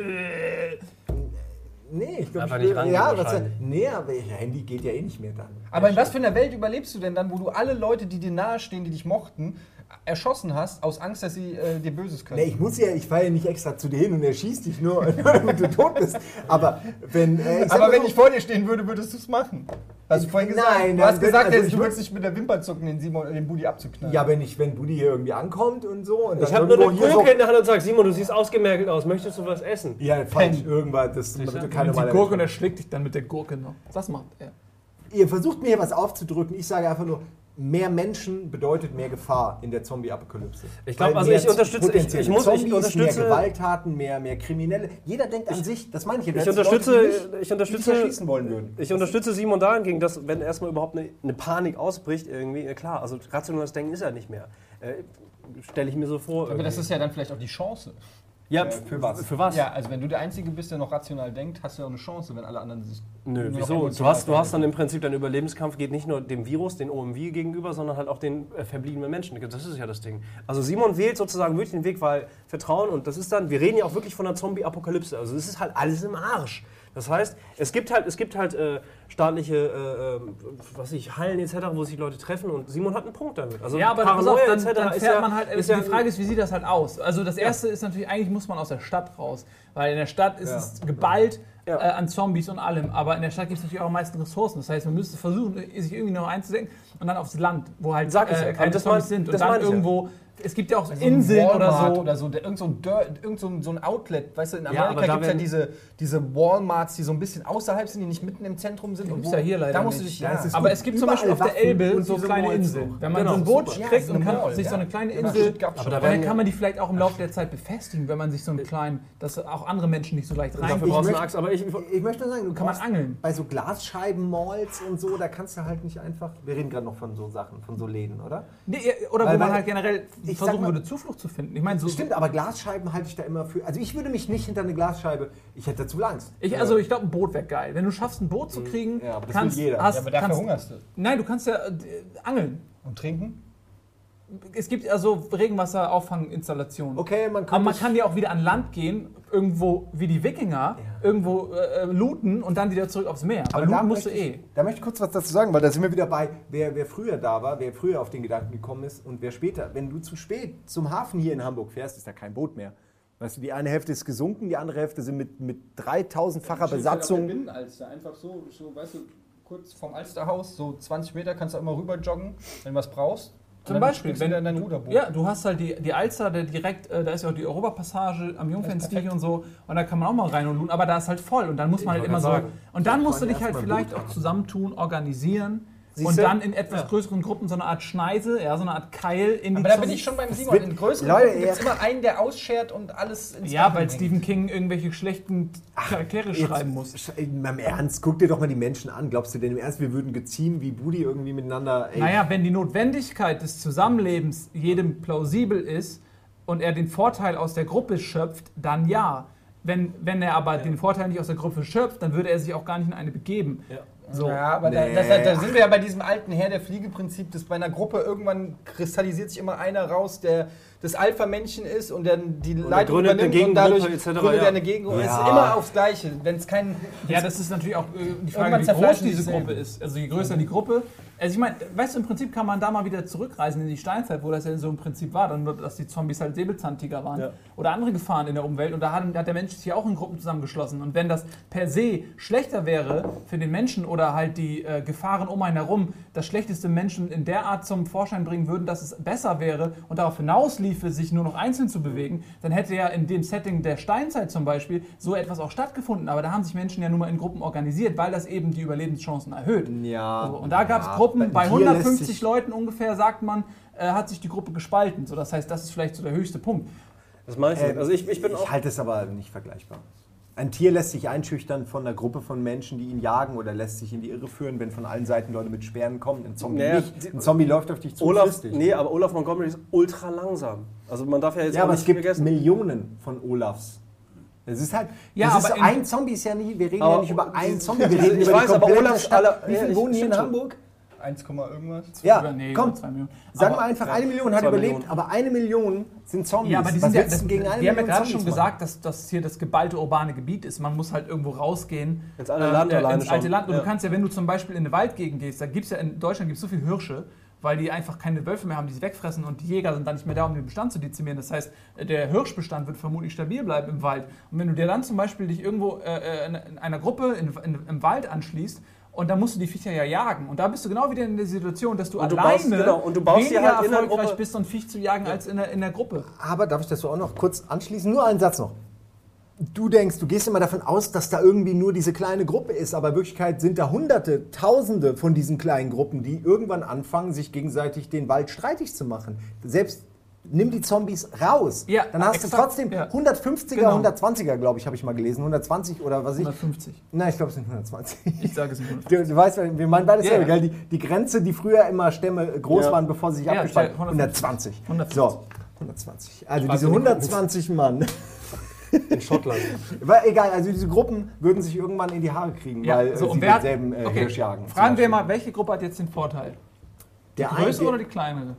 Nee, ich glaube, nicht rangehen ja, was, nee, aber Handy geht ja eh nicht mehr dann. Aber in was für einer Welt überlebst du denn dann, wo du alle Leute, die dir nahestehen, die dich mochten, erschossen hast, aus Angst, dass sie äh, dir Böses können? Nee, ich muss ja, ich fahre ja nicht extra zu dir hin und er schießt dich nur, <laughs> damit du tot bist. Aber wenn. Äh, ich Aber wenn so, ich vor dir stehen würde, würdest du es machen. Hast du vorhin gesagt? Nein, du hast nein, gesagt, also jetzt, ich du würd- würdest dich mit der Wimper zucken, den Simon, den Budi abzuknallen. Ja, wenn ich, wenn Buddy hier irgendwie ankommt und so. Und Ich dann habe nur eine Gurke in der Hand und sag, Simon, du siehst ausgemergelt aus. Möchtest du was essen? Ja, falsch, irgendwas, das wird keine Keine die normale Gurke und er schlägt dich dann mit der Gurke noch. Das macht er. Ihr versucht mir hier was aufzudrücken. Ich sage einfach nur, mehr Menschen bedeutet mehr Gefahr in der Zombie-Apokalypse. Ich glaub, Weil also ich unterstütze- ich- ich muss- ich Zombies, unterstütze- mehr Gewalttaten, mehr, mehr Kriminelle. Jeder denkt an sich, das meine ich. Ich Leute, unterstütze, die ich dich unterstütze, wollen würden. ich unterstütze Simon dahingegen, dass wenn erstmal überhaupt eine, eine Panik ausbricht, irgendwie, klar, also rationales Denken ist ja nicht mehr. Äh, Stelle ich mir so vor. Aber das irgendwie. ist ja dann vielleicht auch die Chance. Ja, äh, für was? Für was? Ja, also wenn du der Einzige bist, der noch rational denkt, hast du ja auch eine Chance, wenn alle anderen sich. Nö, wieso? Du hast, du hast dann im Prinzip dein Überlebenskampf geht nicht nur dem Virus, den OMV gegenüber, sondern halt auch den äh, verbliebenen Menschen. Das ist ja das Ding. Also Simon wählt sozusagen wirklich den Weg, weil Vertrauen und das ist dann, wir reden ja auch wirklich von einer Zombie-Apokalypse. Also es ist halt alles im Arsch. Das heißt, es gibt halt, es gibt halt äh, staatliche, äh, äh, was ich, Hallen etc., wo sich Leute treffen und Simon hat einen Punkt damit. Also Ja, aber Paranoia dann, dann etc. fährt man halt. ist die ja, Frage ist, wie sieht das halt aus? Also das erste ist natürlich, eigentlich muss man aus der Stadt raus, weil in der Stadt ist Ja. es geballt Ja. äh, an Zombies und allem, aber in der Stadt gibt es natürlich auch am meisten Ressourcen. Das heißt, man müsste versuchen, sich irgendwie noch einzudenken und dann aufs Land, wo halt Sag ich ja. keine Das Zombies mein- sind und dann ja. irgendwo. Es gibt ja auch So ein Inseln oder so. Oder so der, irgend so ein, Dirt, irgend so ein, so ein Outlet, weißt du, in Ja, Amerika da gibt es ja diese, diese Walmarts, die so ein bisschen außerhalb sind, die nicht mitten im Zentrum sind. Und wo- ja hier leider Da musst du dich, Ja, ja. Aber es gibt zum Beispiel auf der Elbe und so kleine Inseln. Wenn man Genau, so ein Boot super. Ja, kriegt und kann Mall, sich so ja. eine kleine Insel, Aber dann ja- kann man die vielleicht auch im Laufe der Zeit befestigen, wenn man sich so einen kleinen, dass auch andere Menschen nicht so leicht rein. Dafür Ich brauchst du möchte- eine Axt, aber ich, Ich möchte nur sagen, du Kann man angeln. Bei so Glasscheiben-Malls und so, da kannst du halt nicht einfach. Wir reden gerade noch von so Sachen, von so Läden, oder? Nee, oder wo man halt generell ich versuchen mal- würde, Zuflucht zu finden. Ich meine, so. Stimmt, aber Glasscheiben halte ich da immer für. Also ich würde mich nicht hinter eine Glasscheibe. Ich hätte dazu Angst. Ich, also ich glaube, ein Boot wäre geil. Wenn du schaffst, ein Boot zu kriegen, Ja, aber das kannst, will jeder. Hast, Ja, aber dafür kannst, hungerst du. Nein, du kannst ja äh, angeln. Und trinken? Es gibt also Regenwasser-Auffanginstallationen. Okay, man Aber man kann ja auch wieder an Land gehen, irgendwo wie die Wikinger, irgendwo äh, looten und dann wieder zurück aufs Meer. Aber Aber da looten musst du möchte eh. ich, Da möchte ich kurz was dazu sagen, weil da sind wir wieder bei, wer, wer früher da war, wer früher auf den Gedanken gekommen ist und wer später. Wenn du zu spät zum Hafen hier in Hamburg fährst, ist da kein Boot mehr. Weißt du, die eine Hälfte ist gesunken, die andere Hälfte sind mit, mit 3000-facher Besatzung. Binnenalster, einfach so, so, weißt du, kurz vom Alsterhaus, so 20 Meter kannst du immer rüber joggen, wenn du was brauchst. Zum dann Beispiel, du wenn wieder in dein Ruderboot. Ja, du hast halt die, die Alster, der direkt, äh, da ist ja auch die Europapassage am Jungfernstieg und so, und da kann man auch mal rein und looten, aber da ist halt voll und dann muss man halt wollte immer so. sagen, Und dann ich musst du dich halt vielleicht auch zusammentun, organisieren, und Siehste? dann in etwas größeren Gruppen so eine Art Schneise, ja, so eine Art Keil in die Aber da bin ich schon beim Simon. In größeren Leute, Gruppen gibt es ja. immer einen, der ausschert und alles ins Ja, weil bringt. Stephen King irgendwelche schlechten Charaktere Jetzt, schreiben muss. meinem Ernst, guck dir doch mal die Menschen an. Glaubst du denn im Ernst, wir würden geziehen wie Budi irgendwie miteinander. Ey, Naja, wenn die Notwendigkeit des Zusammenlebens jedem plausibel ist und er den Vorteil aus der Gruppe schöpft, dann ja. Wenn, wenn er aber den Vorteil nicht aus der Gruppe schöpft, dann würde er sich auch gar nicht in eine begeben. So. Ja, aber Nee. da, das, da sind wir ja bei diesem alten Herr der Fliege-Prinzip, dass bei einer Gruppe irgendwann kristallisiert sich immer einer raus, der das Alpha-Männchen ist und dann die Leitung gründet eine übernimmt und dadurch etc., gründet ja. eine Gegengruppe. Es Ja. ist immer aufs Gleiche. Wenn es kein... Ja, das ist natürlich auch äh, die Frage, wie groß diese die Gruppe ist. Also je größer die Gruppe. Also ich meine, weißt du, im Prinzip kann man da mal wieder zurückreisen in die Steinzeit, wo das ja so im Prinzip war, dann dass die Zombies halt Säbelzahntiger waren Ja. oder andere Gefahren in der Umwelt. Und da hat, hat der Mensch sich ja auch in Gruppen zusammengeschlossen. Und wenn das per se schlechter wäre für den Menschen oder halt die äh, Gefahren um einen herum, das schlechteste Menschen in der Art zum Vorschein bringen würden, dass es besser wäre und darauf hinausliefe, sich nur noch einzeln zu bewegen, dann hätte ja in dem Setting der Steinzeit zum Beispiel so etwas auch stattgefunden. Aber da haben sich Menschen ja nur mal in Gruppen organisiert, weil das eben die Überlebenschancen erhöht. Ja. So, und da gab es ja, Gruppen, bei hier lässt 150 sich- Leuten ungefähr, sagt man, äh, hat sich die Gruppe gespalten. So, das heißt, das ist vielleicht so der höchste Punkt. Das meine ich nicht. Ähm, Also ich, ich bin auch. halte es aber nicht vergleichbar. Ein Tier lässt sich einschüchtern von einer Gruppe von Menschen, die ihn jagen oder lässt sich in die Irre führen, wenn von allen Seiten Leute mit Speeren kommen. Ein Zombie Naja, nicht. Ein Zombie läuft auf dich zu. Olaf, nee, aber Olaf Montgomery ist ultra langsam. Also man darf ja jetzt ja, auch aber nicht es gibt vergessen. Millionen von Olafs. Es ist halt, Ja, ist aber so, in- ein Zombie ist ja nicht, wir reden ja nicht über einen Zombie, wir reden Ich über weiß, die aber Stadt. aller- Wie viele ich- wohnen hier in. Hamburg? 1, irgendwas. Ja, Oder nee, komm, über zwei Millionen. Sagen Aber- wir einfach, ja. eine Million hat überlebt, Millionen. aber eine Million sind Zombies. Ja, aber die sind ja, das, gegen eine wir haben ja gerade Zombies schon gesagt, dass das hier das geballte urbane Gebiet ist. Man muss halt irgendwo rausgehen. Ins alte Land äh, alleine ins alte. Land. Und Ja. du kannst ja, wenn du zum Beispiel in eine Waldgegend gehst, da gibt es ja in Deutschland gibt's so viele Hirsche, weil die einfach keine Wölfe mehr haben, die sie wegfressen und die Jäger sind dann nicht mehr da, um den Bestand zu dezimieren. Das heißt, der Hirschbestand wird vermutlich stabil bleiben im Wald. Und wenn du dir dann zum Beispiel dich irgendwo äh, in in einer Gruppe in, in, im Wald anschließt, und dann musst du die Viecher ja jagen. Und da bist du genau wieder in der Situation, dass du Und du alleine baust- genau, und du baust weniger halt erfolgreich bist, so ein Viech zu jagen, als in der, in der Gruppe. Aber darf ich das so auch noch kurz anschließen? Nur einen Satz noch. Du denkst, du gehst immer davon aus, dass da irgendwie nur diese kleine Gruppe ist, aber in Wirklichkeit sind da Hunderte, Tausende von diesen kleinen Gruppen, die irgendwann anfangen, sich gegenseitig den Wald streitig zu machen. Selbst nimm die Zombies raus, Ja, dann hast exakt, du trotzdem ja. 150er, Genau. 120er, glaube ich, habe ich mal gelesen, 120 oder was ich. 150. Nein, ich glaube, es sind 120. Ich sage es nicht. 150. Du, du weißt, wir meinen beides Ja, selber, gell? Die, die Grenze, die früher immer Stämme groß Ja. waren, bevor sie sich Ja, abgespalten haben. 150. 120. 150. So, 120. Also diese nicht, 120 Mann. In Schottland. <laughs> War egal, also diese Gruppen würden sich irgendwann in die Haare kriegen, Ja, weil äh, so, sie denselben äh, okay. Hirsch jagen. Fragen wir mal, welche Gruppe hat jetzt den Vorteil? Die Der größere oder die kleinere?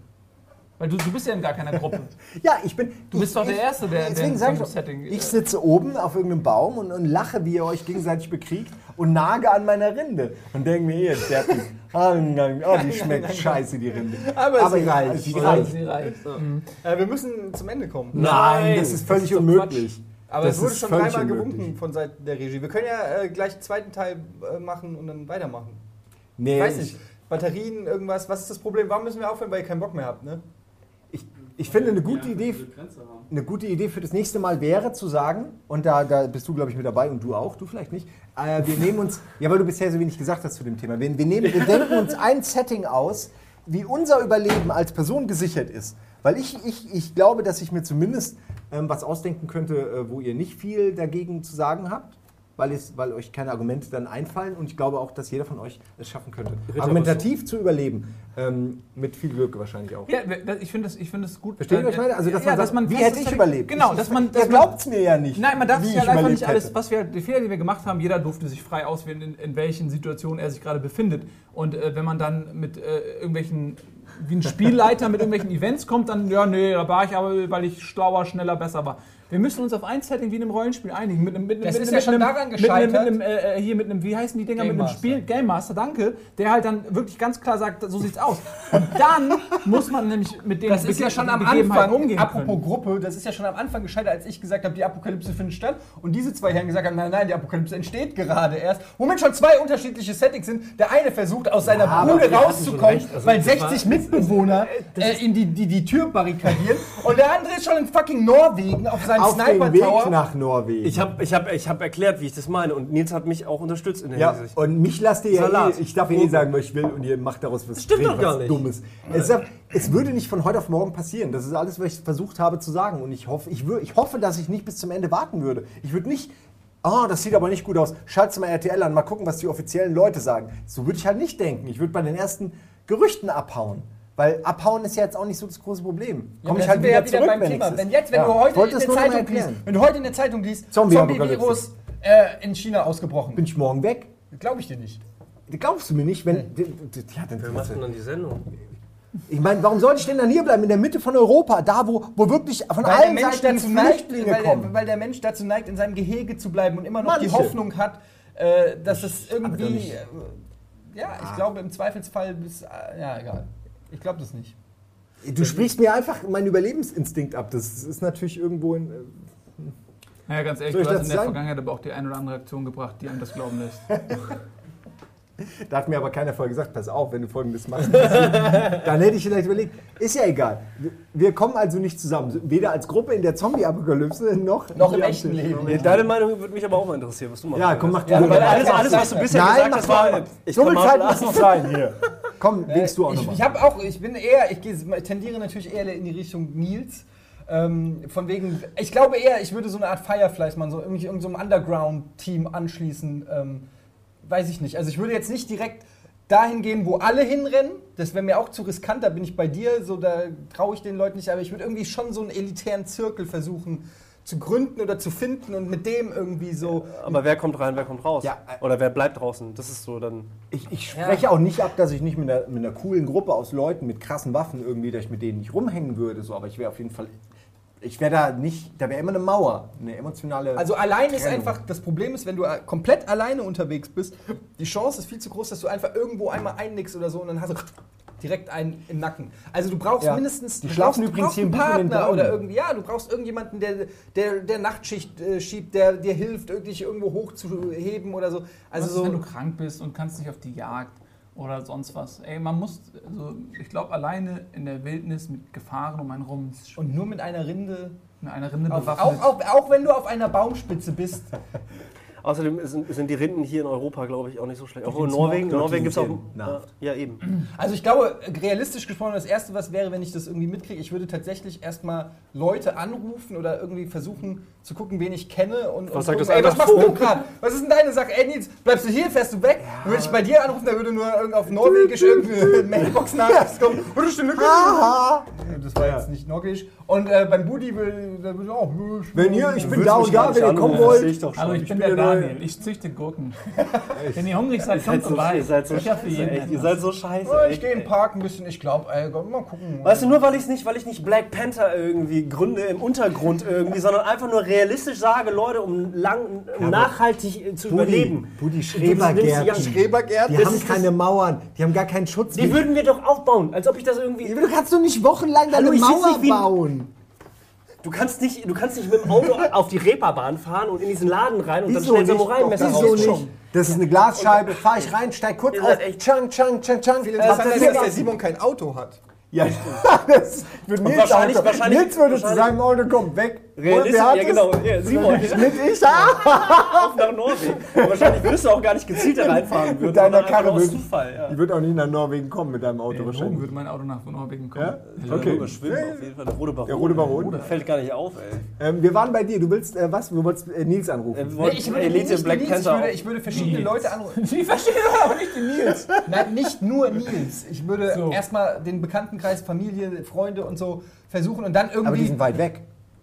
Weil du, du bist ja in gar keiner Gruppe. <laughs> Ja, ich bin. Du bist doch der Erste, der- der Deswegen in sag ich, so Setting, äh, ich sitze oben auf irgendeinem Baum und, und lache, wie ihr euch gegenseitig bekriegt und nage an meiner Rinde und denke mir, hier, Steffi, oh, die <laughs> schmeckt scheiße, die Rinde. Aber sie ja, reicht. sie reicht. sie reicht. Mhm. Äh, wir müssen zum Ende kommen. Nein, das ist völlig doch unmöglich. Aber Das es wurde ist schon dreimal unmöglich. gewunken von Seiten der Regie. Wir können ja äh, gleich einen zweiten Teil äh, machen und dann weitermachen. Nee, Ich weiß nicht. Batterien, irgendwas. Was ist das Problem? Warum müssen wir aufhören, weil ihr keinen Bock mehr habt, ne? Ich, finde, eine gute, Idee, eine gute Idee für das nächste Mal wäre zu sagen, und da, da bist du, glaube ich, mit dabei und du auch, du vielleicht nicht, äh, wir nehmen uns, <laughs> ja, weil du bisher so wenig gesagt hast zu dem Thema, wir, wir, nehmen, wir denken uns ein Setting aus, wie unser Überleben als Person gesichert ist. Weil ich, ich, ich glaube, dass ich mir zumindest ähm, was ausdenken könnte, äh, wo ihr nicht viel dagegen zu sagen habt. Weil, es, weil euch keine Argumente dann einfallen und ich glaube auch, dass jeder von euch es schaffen könnte, argumentativ zu überleben. Ähm, mit viel Glück wahrscheinlich auch. Ja, ich finde das, ich finde das gut. Versteht ihr, was ich meine? Also, dass man sagt, wie hätte ich überlebt? Genau, dass man. Ihr Dass man glaubt es mir ja nicht. Nein, man darf sich ich halt einfach nicht alles, was wir, die Fehler, die wir gemacht haben, jeder durfte sich frei auswählen, in, in welchen Situationen er sich gerade befindet. Und äh, wenn man dann mit äh, irgendwelchen, wie ein Spielleiter mit irgendwelchen <laughs> Events kommt, dann, ja, nee, da war ich aber, weil ich schlauer, schneller, besser war. Wir müssen uns auf ein Setting wie in einem Rollenspiel einigen. Mit einem, mit einem, Das mit ist einem, ja schon mit einem, daran mit einem, gescheitert. mit einem, äh, hier mit einem, wie heißen die Dinger, Game mit einem Master. Spiel, Game Master, danke, der halt dann wirklich ganz klar sagt, so sieht's aus. Und dann <laughs> muss man nämlich mit den Das ist ja schon am Anfang, umgehen apropos können. Gruppe, das ist ja schon am Anfang gescheitert, als ich gesagt habe, die Apokalypse findet statt. Und diese zwei Herren gesagt haben, nein, nein, die Apokalypse entsteht gerade erst. Womit schon zwei unterschiedliche Settings sind. Der eine versucht, aus seiner aber Bude rauszukommen. Also weil das 60 Mitbewohner äh, in die, die, die Tür barrikadieren. Und der andere ist schon in fucking Norwegen auf seinem seinem auf den Sniper Weg Tower. nach Norwegen. Ich habe ich hab, ich hab erklärt, wie ich das meine. Und Nils hat mich auch unterstützt in der ja, Hinsicht. und mich lasst ihr ja eh, ich darf eh sagen, was ich will und ihr macht daraus was, stimmt doch was gar nicht. Dummes. Es, ist- es würde nicht von heute auf morgen passieren. Das ist alles, was ich versucht habe zu sagen. Und ich hoffe, ich, wür, ich hoffe, dass ich nicht bis zum Ende warten würde. Ich würde nicht, oh, das sieht aber nicht gut aus. Schalt's mal RTL an, mal gucken, was die offiziellen Leute sagen. So würde ich halt nicht denken. Ich würde bei den ersten Gerüchten abhauen. Weil abhauen ist ja jetzt auch nicht so das große Problem. Ja, Komm aber ich halt wir wieder ja wieder zurück, beim wenn Thema. Wenn jetzt, wenn Ja, du heute wollte in der Zeitung liest, wenn du heute in der Zeitung liest. Zombie-Virus äh, in China ausgebrochen. Bin ich morgen weg? Glaube ich dir nicht. Glaubst du mir nicht, wenn. Ja, dann Wer macht denn dann die Sendung? Ich meine, warum sollte ich denn dann hier bleiben? In der Mitte von Europa, da wo, wo wirklich von Weil der, allen Mensch Seiten dazu neigt, Flüchtlinge weil, der, weil der Mensch dazu neigt, in seinem Gehege zu bleiben und immer noch die Manche. Hoffnung hat, äh, dass es irgendwie. Äh, ja, ich glaube im Zweifelsfall bis. Äh, ja, egal. Ich glaube das nicht. Du sprichst mir einfach meinen Überlebensinstinkt ab. Das ist natürlich irgendwo in. äh, Naja, ganz ehrlich, du hast das in der sagen? Vergangenheit aber auch die ein oder andere Aktion gebracht, die einem das glauben lässt. <laughs> <laughs> Da hat mir aber keiner vorher gesagt, pass auf, wenn du folgendes machst. dann hätte ich vielleicht überlegt, ist ja egal. Wir- kommen also nicht zusammen. Weder als Gruppe in der Zombie-Apokalypse noch, Noch im echten. Leben. Nee, deine Meinung würde mich aber auch mal interessieren, was du machst. Ja, komm, mach Ja, du. weil Alles, alles, was du bisher Nein, gesagt hast, war. Ich so kann viel mal Zeit muss noch sein hier. Komm, winkst du auch ich, nochmal. ich habe auch, ich bin eher, ich gehe- tendiere natürlich eher in die Richtung Nils. Ähm, von wegen, ich glaube eher, ich würde so eine Art Fireflies machen, so irgendwie irgendeinem Underground-Team anschließen. Ähm, weiß ich nicht. Also ich würde jetzt nicht direkt dahin gehen, wo alle hinrennen. Das wäre mir auch zu riskant, da bin ich bei dir, so da traue ich den Leuten nicht. Aber ich würde irgendwie schon so einen elitären Zirkel versuchen zu gründen oder zu finden und mit dem irgendwie so. Aber wer kommt rein, wer kommt raus? Ja, äh, Oder wer bleibt draußen? Das ist so dann. Ich, ich spreche auch nicht ab, dass ich nicht mit einer, mit einer coolen Gruppe aus Leuten mit krassen Waffen irgendwie, dass ich mit denen nicht rumhängen würde, so, aber ich wäre auf jeden Fall, ich wäre da nicht, da wäre immer eine Mauer, eine emotionale. Also allein ist Trennung. einfach, das Problem ist, wenn du äh, komplett alleine unterwegs bist, die Chance ist viel zu groß, dass du einfach irgendwo einmal einnickst oder so und dann hast du direkt einen im Nacken. Also du brauchst Ja. mindestens Die du schlafen brauchst, übrigens du hier einen Partner oder irgendwie, ja, du brauchst irgendjemanden, der, der, der Nachtschicht äh, schiebt, der dir hilft, dich irgendwo hochzuheben oder so. Also was ist, wenn so, du krank bist und kannst nicht auf die Jagd oder sonst was. Ey, man muss, also ich glaube, alleine in der Wildnis mit Gefahren um einen rum und nur mit einer Rinde, mit einer Rinde bewaffnet. auch, auch, auch wenn du auf einer Baumspitze bist, <laughs> Außerdem sind, die Rinden hier in Europa, glaube ich, auch nicht so schlecht. Auch in gibt's Norwegen. Norwegen gibt es auch. nahrhaft. Ja, eben. Also ich glaube, realistisch gesprochen, das Erste, was wäre, wenn ich das irgendwie mitkriege, ich würde tatsächlich erstmal Leute anrufen oder irgendwie versuchen zu gucken, wen ich kenne und, Was und sagt gucken, das ey, was machst du gerade? Was ist denn deine Sache? Ey Nils, bleibst du hier, fährst du weg? Dann würde ich bei dir anrufen, da würde nur irgend auf Norwegisch irgendeine <laughs> Mailbox-Nachricht kommen. Und ich Das war jetzt nicht Norwegisch. Und äh, beim Budi würde auch... wenn ihr, ich bin da und da, gar nicht wenn ihr kommen anrufen, das sehe wollt. ich doch schon. Hallo, ich, bin bin der. Daniel. Ich züchte Gurken. <laughs> Wenn ihr hungrig seid, Ihr seid kommt so, vorbei. ihr seid so ich hab für scheiße. Ihr seid so scheiße. Oh, ich gehe im ey. Park ein bisschen, ich glaube, mal gucken. Weißt du, nur weil ich nicht, weil ich nicht Black Panther irgendwie gründe im Untergrund irgendwie, sondern einfach nur realistisch sage, Leute, um lang, um nachhaltig äh, zu überleben. Budi, nimmst- nimmst- Schrebergärten. ja, Schrebergärten? Die Das haben keine Mauern, die haben gar keinen Schutz. Die würden wir doch aufbauen, als ob ich das irgendwie. du kannst doch nicht wochenlang deine Mauer bauen. Du kannst nicht, du kannst nicht mit dem Auto <laughs> auf die Reeperbahn fahren und in diesen Laden rein und dann Wieso schnell nicht? Samurai-Messer Wieso nicht? Das ist eine Glasscheibe, fahr ich rein, steig kurz auf, seid echt- chang, chang, chang, chang. Viel interessanter ist, dass der Simon kein Auto hat. Ja, <laughs> das wird Nils wahrscheinlich- Auto. wahrscheinlich- Nils würde zu seinem Auto kommen, weg. Realistisch, ja es? genau, ja, Simon, <laughs> Nicht ich, ah! auf nach Norwegen. Und wahrscheinlich würdest du auch gar nicht gezielt da reinfahren würden, Mit deiner Karre aus Zufall. Ja. Ich würde auch nicht nach Norwegen kommen mit deinem Auto wahrscheinlich. würde mein Auto nach Norwegen kommen. Ja? Ja, Okay. nur schwimmen auf jeden Fall. Der rote Baron. Der rote Baron. Das fällt gar nicht auf, ey. Ähm, wir waren bei dir, du willst, äh, was? Du wolltest äh, Nils anrufen. Wir Nee, wollten ich würde Elite nicht Black Nils, ich würde, ich würde verschiedene Nils. Leute anrufen. <laughs> Die verstehen aber nicht den Nils. Nein, nicht nur Nils. Ich würde So. erstmal den Bekanntenkreis, Familie, Freunde und so versuchen und dann Aber die irgendwie sind weit weg.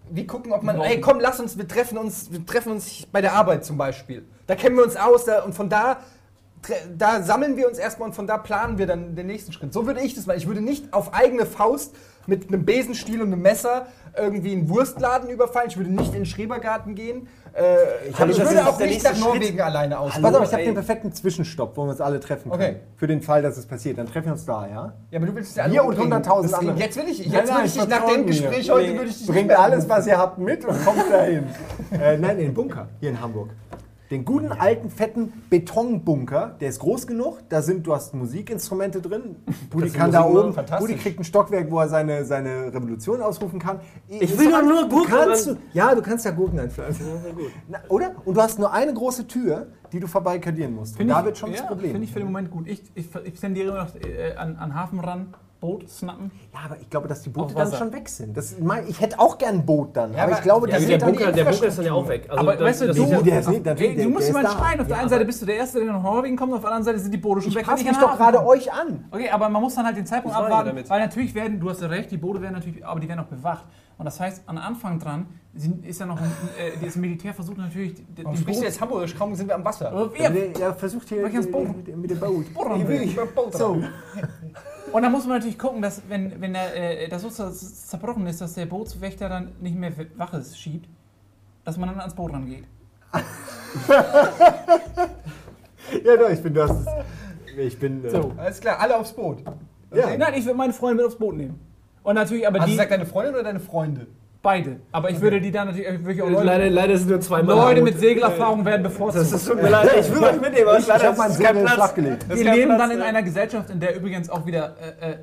Wie gucken, ob man, Morgen. ey, komm, lass uns, wir treffen uns, wir treffen uns bei der Arbeit zum Beispiel. Da kennen wir uns aus da, und von da, da sammeln wir uns erstmal und von da planen wir dann den nächsten Schritt. So würde ich das machen. Ich würde nicht auf eigene Faust mit einem Besenstiel und einem Messer irgendwie einen Wurstladen überfallen. Ich würde nicht in den Schrebergarten gehen. Äh, ich ich das würde auch nicht nach Norwegen alleine aus. Pass auf, ich habe den perfekten Zwischenstopp, wo wir uns alle treffen können. Okay. Für den Fall, dass es passiert. Dann treffen wir uns da, ja? Ja, aber du willst ja alle und umbringen. 100.000 Das- andere. Jetzt will ich, jetzt Nein, will nein, ich dich nach dem mir. Gespräch heute Nee. würde ich dich Bringt alles, was ihr habt, mit und kommt dahin. <laughs> äh, nein, in den Bunker, hier in Hamburg. Den guten alten fetten Betonbunker, der ist groß genug, da sind, du hast Musikinstrumente drin. Budi <laughs> Das kann da oben, fantastisch. Budi kriegt ein Stockwerk, wo er seine, seine Revolution ausrufen kann. Ich will doch nur Gurken Ja, du kannst da Gurken einpflanzen. <laughs> Na, oder? Und du hast nur eine große Tür, die du verbarrikadieren musst. Find da ich- wird schon das ja, Problem. Finde ich für den Moment gut. Ich, ich, ich tendiere noch äh, an, an Hafen ran, Boot snappen. Ja, aber ich glaube, dass die Boote dann schon weg sind. Das, mein- ich hätte auch gern ein Boot dann. aber, aber- ich glaube, ja, Also der, dann Bunker, der Bunker ist dann ja auch weg. Also aber das- weißt du, du, ja- der ist ey, der- du musst der dir mal entscheiden. Auf der Ja, einen Seite bist du der Erste, der nach Norwegen kommt, auf der anderen Seite sind die Boote schon ich weg. passe die doch gerade euch an. Okay, aber man muss dann halt den Zeitpunkt ich abwarten, damit? weil natürlich werden, du hast ja recht, die Boote werden natürlich, aber die werden auch bewacht. Und das heißt, an Anfang dran ist ja noch, ein, äh, das Militär versucht natürlich, den Warum sprichst du jetzt Hamburgisch? Kaum sind wir am Wasser. Ja, wir- der versucht hier ich Boot. mit, mit dem Boot. Ich Boot So. Und dann muss man natürlich gucken, dass wenn, wenn der, äh, das so zer- zerbrochen ist, dass der Bootswächter dann nicht mehr Waches schiebt, dass man dann ans Boot rangeht. <laughs> Ja, doch, ich bin, du hast es. Ich bin. Äh, So. Alles klar, alle aufs Boot. Ja. Nein, ich würde meine Freunde mit aufs Boot nehmen. Und natürlich, aber Also die sagt deine Freundin oder deine Freunde? Beide. Aber ich würde die dann natürlich äh, wirklich auch Leute, Leider, leider sind nur zwei Mann. Leute am mit. Segelerfahrung werden bevorzugt. Das tut mir leid. Ich will euch mitnehmen, aber Ich, leider habe meinen ist Segel Platz. flachgelegt. Das ist Wir leben Platz, dann in ne? einer Gesellschaft, in der übrigens auch wieder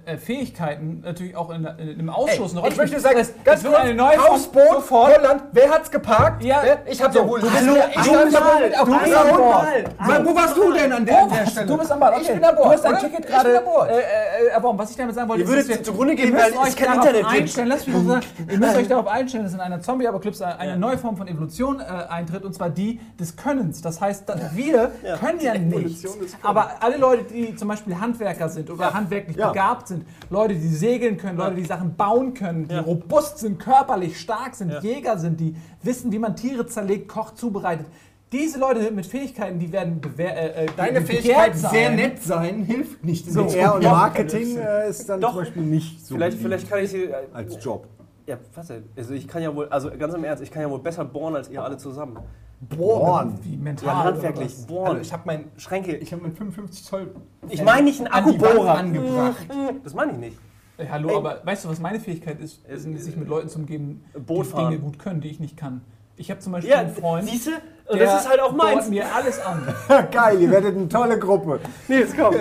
äh, äh, Fähigkeiten natürlich auch in, in, im Ausschuss eine Rolle ich möchte sagen, Das ganz kurz, eine neue Hausboot, sofort. Holland, wer hat's geparkt? Ja, Wer? Ich hab so, du Ich du ich bist- wohl mit auf du bist Bord. Mann, Wo warst du denn an der, Stelle? du bist an Bord. Ich bin an Bord. Du hast dein? Ticket Ich gerade bin äh, äh, erworben. Was ich damit sagen wollte, Ihr würdet zugrunde gehen, weil euch kein darauf Internet gibt. einstellen. Lass mich mal sagen, ihr müsst euch darauf einstellen, dass in einer Zombie-Apokalypse eine neue Form von Evolution äh, eintritt, und zwar die des Könnens. Das heißt, dass wir können ja nichts. Aber alle Leute, die zum Beispiel Handwerker sind oder handwerklich Ja. begabt sind, Leute, die segeln können, Leute, die Sachen bauen können, die robust sind, körperlich stark sind, Jäger sind, die wissen, wie man Tiere zerlegt, kocht, zubereitet. Diese Leute mit Fähigkeiten, die werden äh, äh, Deine Fähigkeit, sein. sehr nett sein, hilft nicht. So. PR und. Marketing äh, ist dann Doch. zum Beispiel nicht so Vielleicht, vielleicht kann ich sie. als Job. Ja, was denn? Also ich kann ja wohl, also ganz im Ernst, ich kann ja wohl besser bohren als ihr alle zusammen. Bohren. Wie mental. Ja, handwerklich. Bohren. Also ich habe mein, Schränke. ich hab mein 55 Zoll Ich meine nicht einen an Akkubohrer. angebracht. Das meine ich nicht. Äh, Hallo, Ey. aber weißt du, was meine Fähigkeit ist? Es- Ist, sich mit Leuten zu umgeben, Boot die fahren. Dinge gut können, die ich nicht kann. Ich habe zum Beispiel Ja, einen Freund, siehst du? Und der das ist halt auch meins. mir alles an. <laughs> Geil, ihr werdet eine tolle Gruppe. Nee, jetzt komm.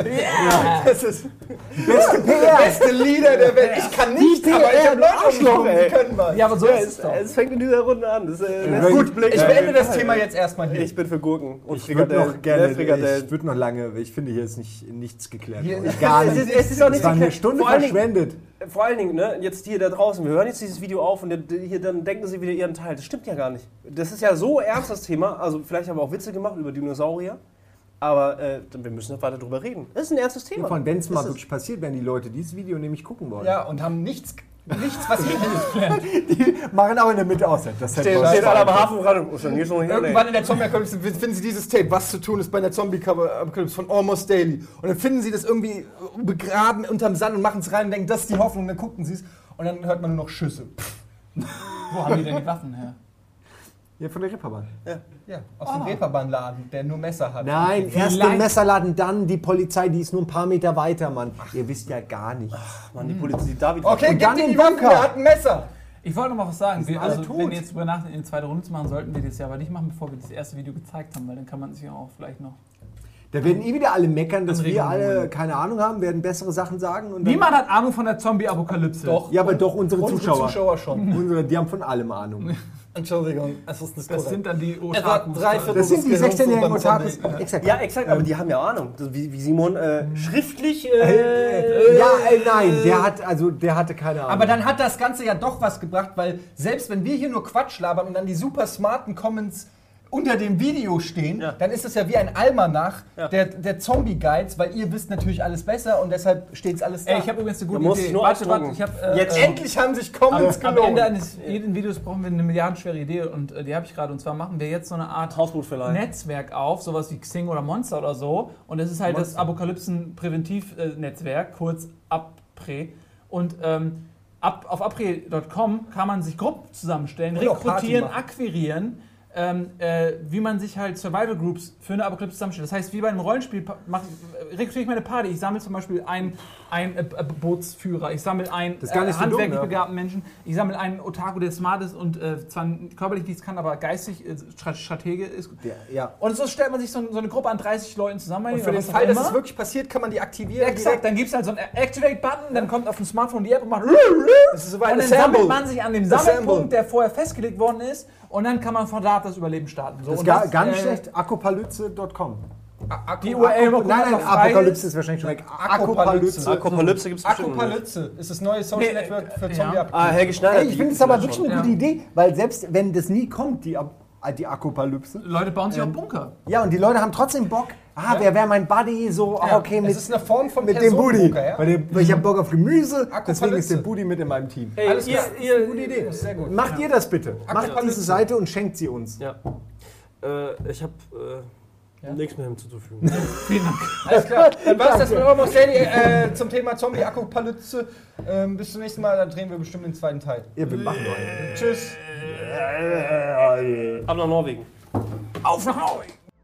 Das ist Beste PR. beste Lieder der Welt. Ich kann nicht, Die aber ich habe Leute Arschloch, die können was. Ja, aber so Ja, ist es es, doch. es fängt in dieser Runde an. Das, äh, Ja, lässt gut, blicken. Ich beende das Thema jetzt erstmal hier. Ich bin für Gurken und Ich würde Frikadellen. noch gerne, Ne, Frikadellen. ich würde noch lange, ich finde hier ist nicht, nichts geklärt. Hier-. Gar Es ist, es ist auch Es nicht war eine geklärt. Stunde vor allen, Dingen, verschwendet. vor allen Dingen, ne, jetzt hier da draußen, wir hören jetzt dieses Video auf und hier dann denken sie wieder ihren Teil. Das stimmt ja gar nicht. Das ist ja so ernst, das Thema. Also vielleicht haben wir auch Witze gemacht über Dinosaurier. Aber äh, wir müssen noch weiter drüber reden. Das ist ein ernstes Thema. Von wenn es mal wirklich passiert, werden die Leute dieses Video nämlich gucken wollen. Ja, und haben nichts, nichts was ich <laughs> Die machen aber in der Mitte aus. Das Steht- Steht alle am Hafen hier, Irgendwann in der Zombie-Apokalypse finden sie dieses Tape, was zu tun ist bei der Zombie-Apokalypse von Almost Daily. Und dann finden sie das irgendwie begraben unterm Sand und machen es rein und denken, das ist die Hoffnung. Und dann gucken sie es und dann hört man nur noch Schüsse. Wo haben die denn die Waffen her? Ja, von der Ripperbahn. Ja, aus dem Reeperbahn-Laden, der nur Messer hat. Nein, erst Vielleicht- den Messerladen, dann die Polizei, die ist nur ein paar Meter weiter, Mann. Ihr wisst ja gar nicht. Mann, die Polizei, David. Okay, gib dann dir den die Bunker. der hat ein Messer. Ich wollte noch mal was sagen. Wir, alle also, wenn wir jetzt drüber nachdenken, eine zweite Runde zu machen, sollten wir das ja aber nicht machen, bevor wir das erste Video gezeigt haben, weil dann kann man sich ja auch vielleicht noch. Da werden eh wieder alle meckern, dass wir alle keine Ahnung haben, werden bessere Sachen sagen. Niemand hat Ahnung von der Zombie-Apokalypse. Doch. Ja, aber doch unsere, Unsere Zuschauer. Zuschauer schon. Unsere, die haben von allem Ahnung. <laughs> Entschuldigung, es ist nicht Das korrekt. sind dann die Etwa Otakus. Das sind die des Gehirns 16-jährigen so beim Otakus. Exakt. Ja, exakt, aber die haben ja Ahnung. Wie, wie Simon äh, schriftlich. Äh, Äh, ja, äh, nein, der hat also der hatte keine Ahnung. Aber dann hat das Ganze ja doch was gebracht, weil selbst wenn wir hier nur Quatsch labern und dann die super smarten Comments unter dem Video stehen, Ja. dann ist es ja wie ein Almanach Ja. der, der Zombie-Guides, weil ihr wisst natürlich alles besser und deshalb steht es alles da. Ey, ich habe übrigens eine gute Idee. warte, warte, ich habe. Äh, Jetzt äh, Endlich haben sich Comments Am Ende gelohnt. eines jeden Videos brauchen wir eine milliardenschwere Idee und äh, die habe ich gerade. Und zwar machen wir jetzt so eine Art. Netzwerk auf, sowas wie Xing oder Monster oder so. Und das ist halt das Apokalypsen-Präventiv-Netzwerk, kurz APRE. Und ähm, ab, auf apre.com kann man sich Gruppen zusammenstellen, rekrutieren, machen. akquirieren. Ähm, äh, wie man sich halt Survival Groups für eine Apokalypse zusammenstellt. Das heißt, wie bei einem Rollenspiel mach, äh, rekrutiere ich meine Party. Ich sammle zum Beispiel einen, einen äh, äh, Bootsführer, ich sammle einen nicht so handwerklich dumm, ja. begabten Menschen, ich sammle einen Otaku, der smart ist und äh, zwar körperlich nichts kann, aber geistig äh, Stra- Stratege ist. Der, ja. Und so stellt man sich so, so eine Gruppe an 30 Leuten zusammen. Und für den Fall, dass es wirklich passiert, kann man die aktivieren. Ja, exakt, dann gibt es halt so einen Activate-Button, dann kommt auf dem Smartphone die App und macht Das ist soweit und dann Assemble. sammelt man sich an dem. Sammelpunkt, der vorher festgelegt worden ist und dann kann man von da das Überleben starten. So, Das ist gar, das, gar nicht äh, schlecht. Akopalyze.com. Die URL Nein, nein, Apokalypse ist. wahrscheinlich schon weg. Akopalypse. Akopalypse gibt es. Akopalypse ist das neue Social Network für ja. zombie Ah, Helge Schneider. Ich finde es aber wirklich eine Ja. gute Idee, weil selbst wenn das nie kommt, die, äh, die Akopalypse, Leute bauen Ähm, sich auch Bunker. ja, und die Leute haben trotzdem Bock, ah, wer wäre mein Buddy, so, ah, okay, mit, Es ist eine Form von mit dem Buddy. Ja? Dem, weil ich habe Bock auf Gemüse, deswegen ist der Buddy mit in meinem Team. Ey, Alles ihr, klar. ihr, Gute Idee. Das ist sehr gut. Macht ihr das bitte. Macht diese Seite und schenkt sie uns. Ja. Äh, ich habe äh, Ja? nichts mehr hinzuzufügen. <laughs> Vielen Dank. Alles klar. <laughs> Dann war es das mit Almost Daily äh, zum Thema Zombie-Apokalypse. Ähm, bis zum nächsten Mal, dann drehen wir bestimmt den zweiten Teil. Ihr, wir machen noch einen. Tschüss. Ab nach Norwegen. Auf nach Hause!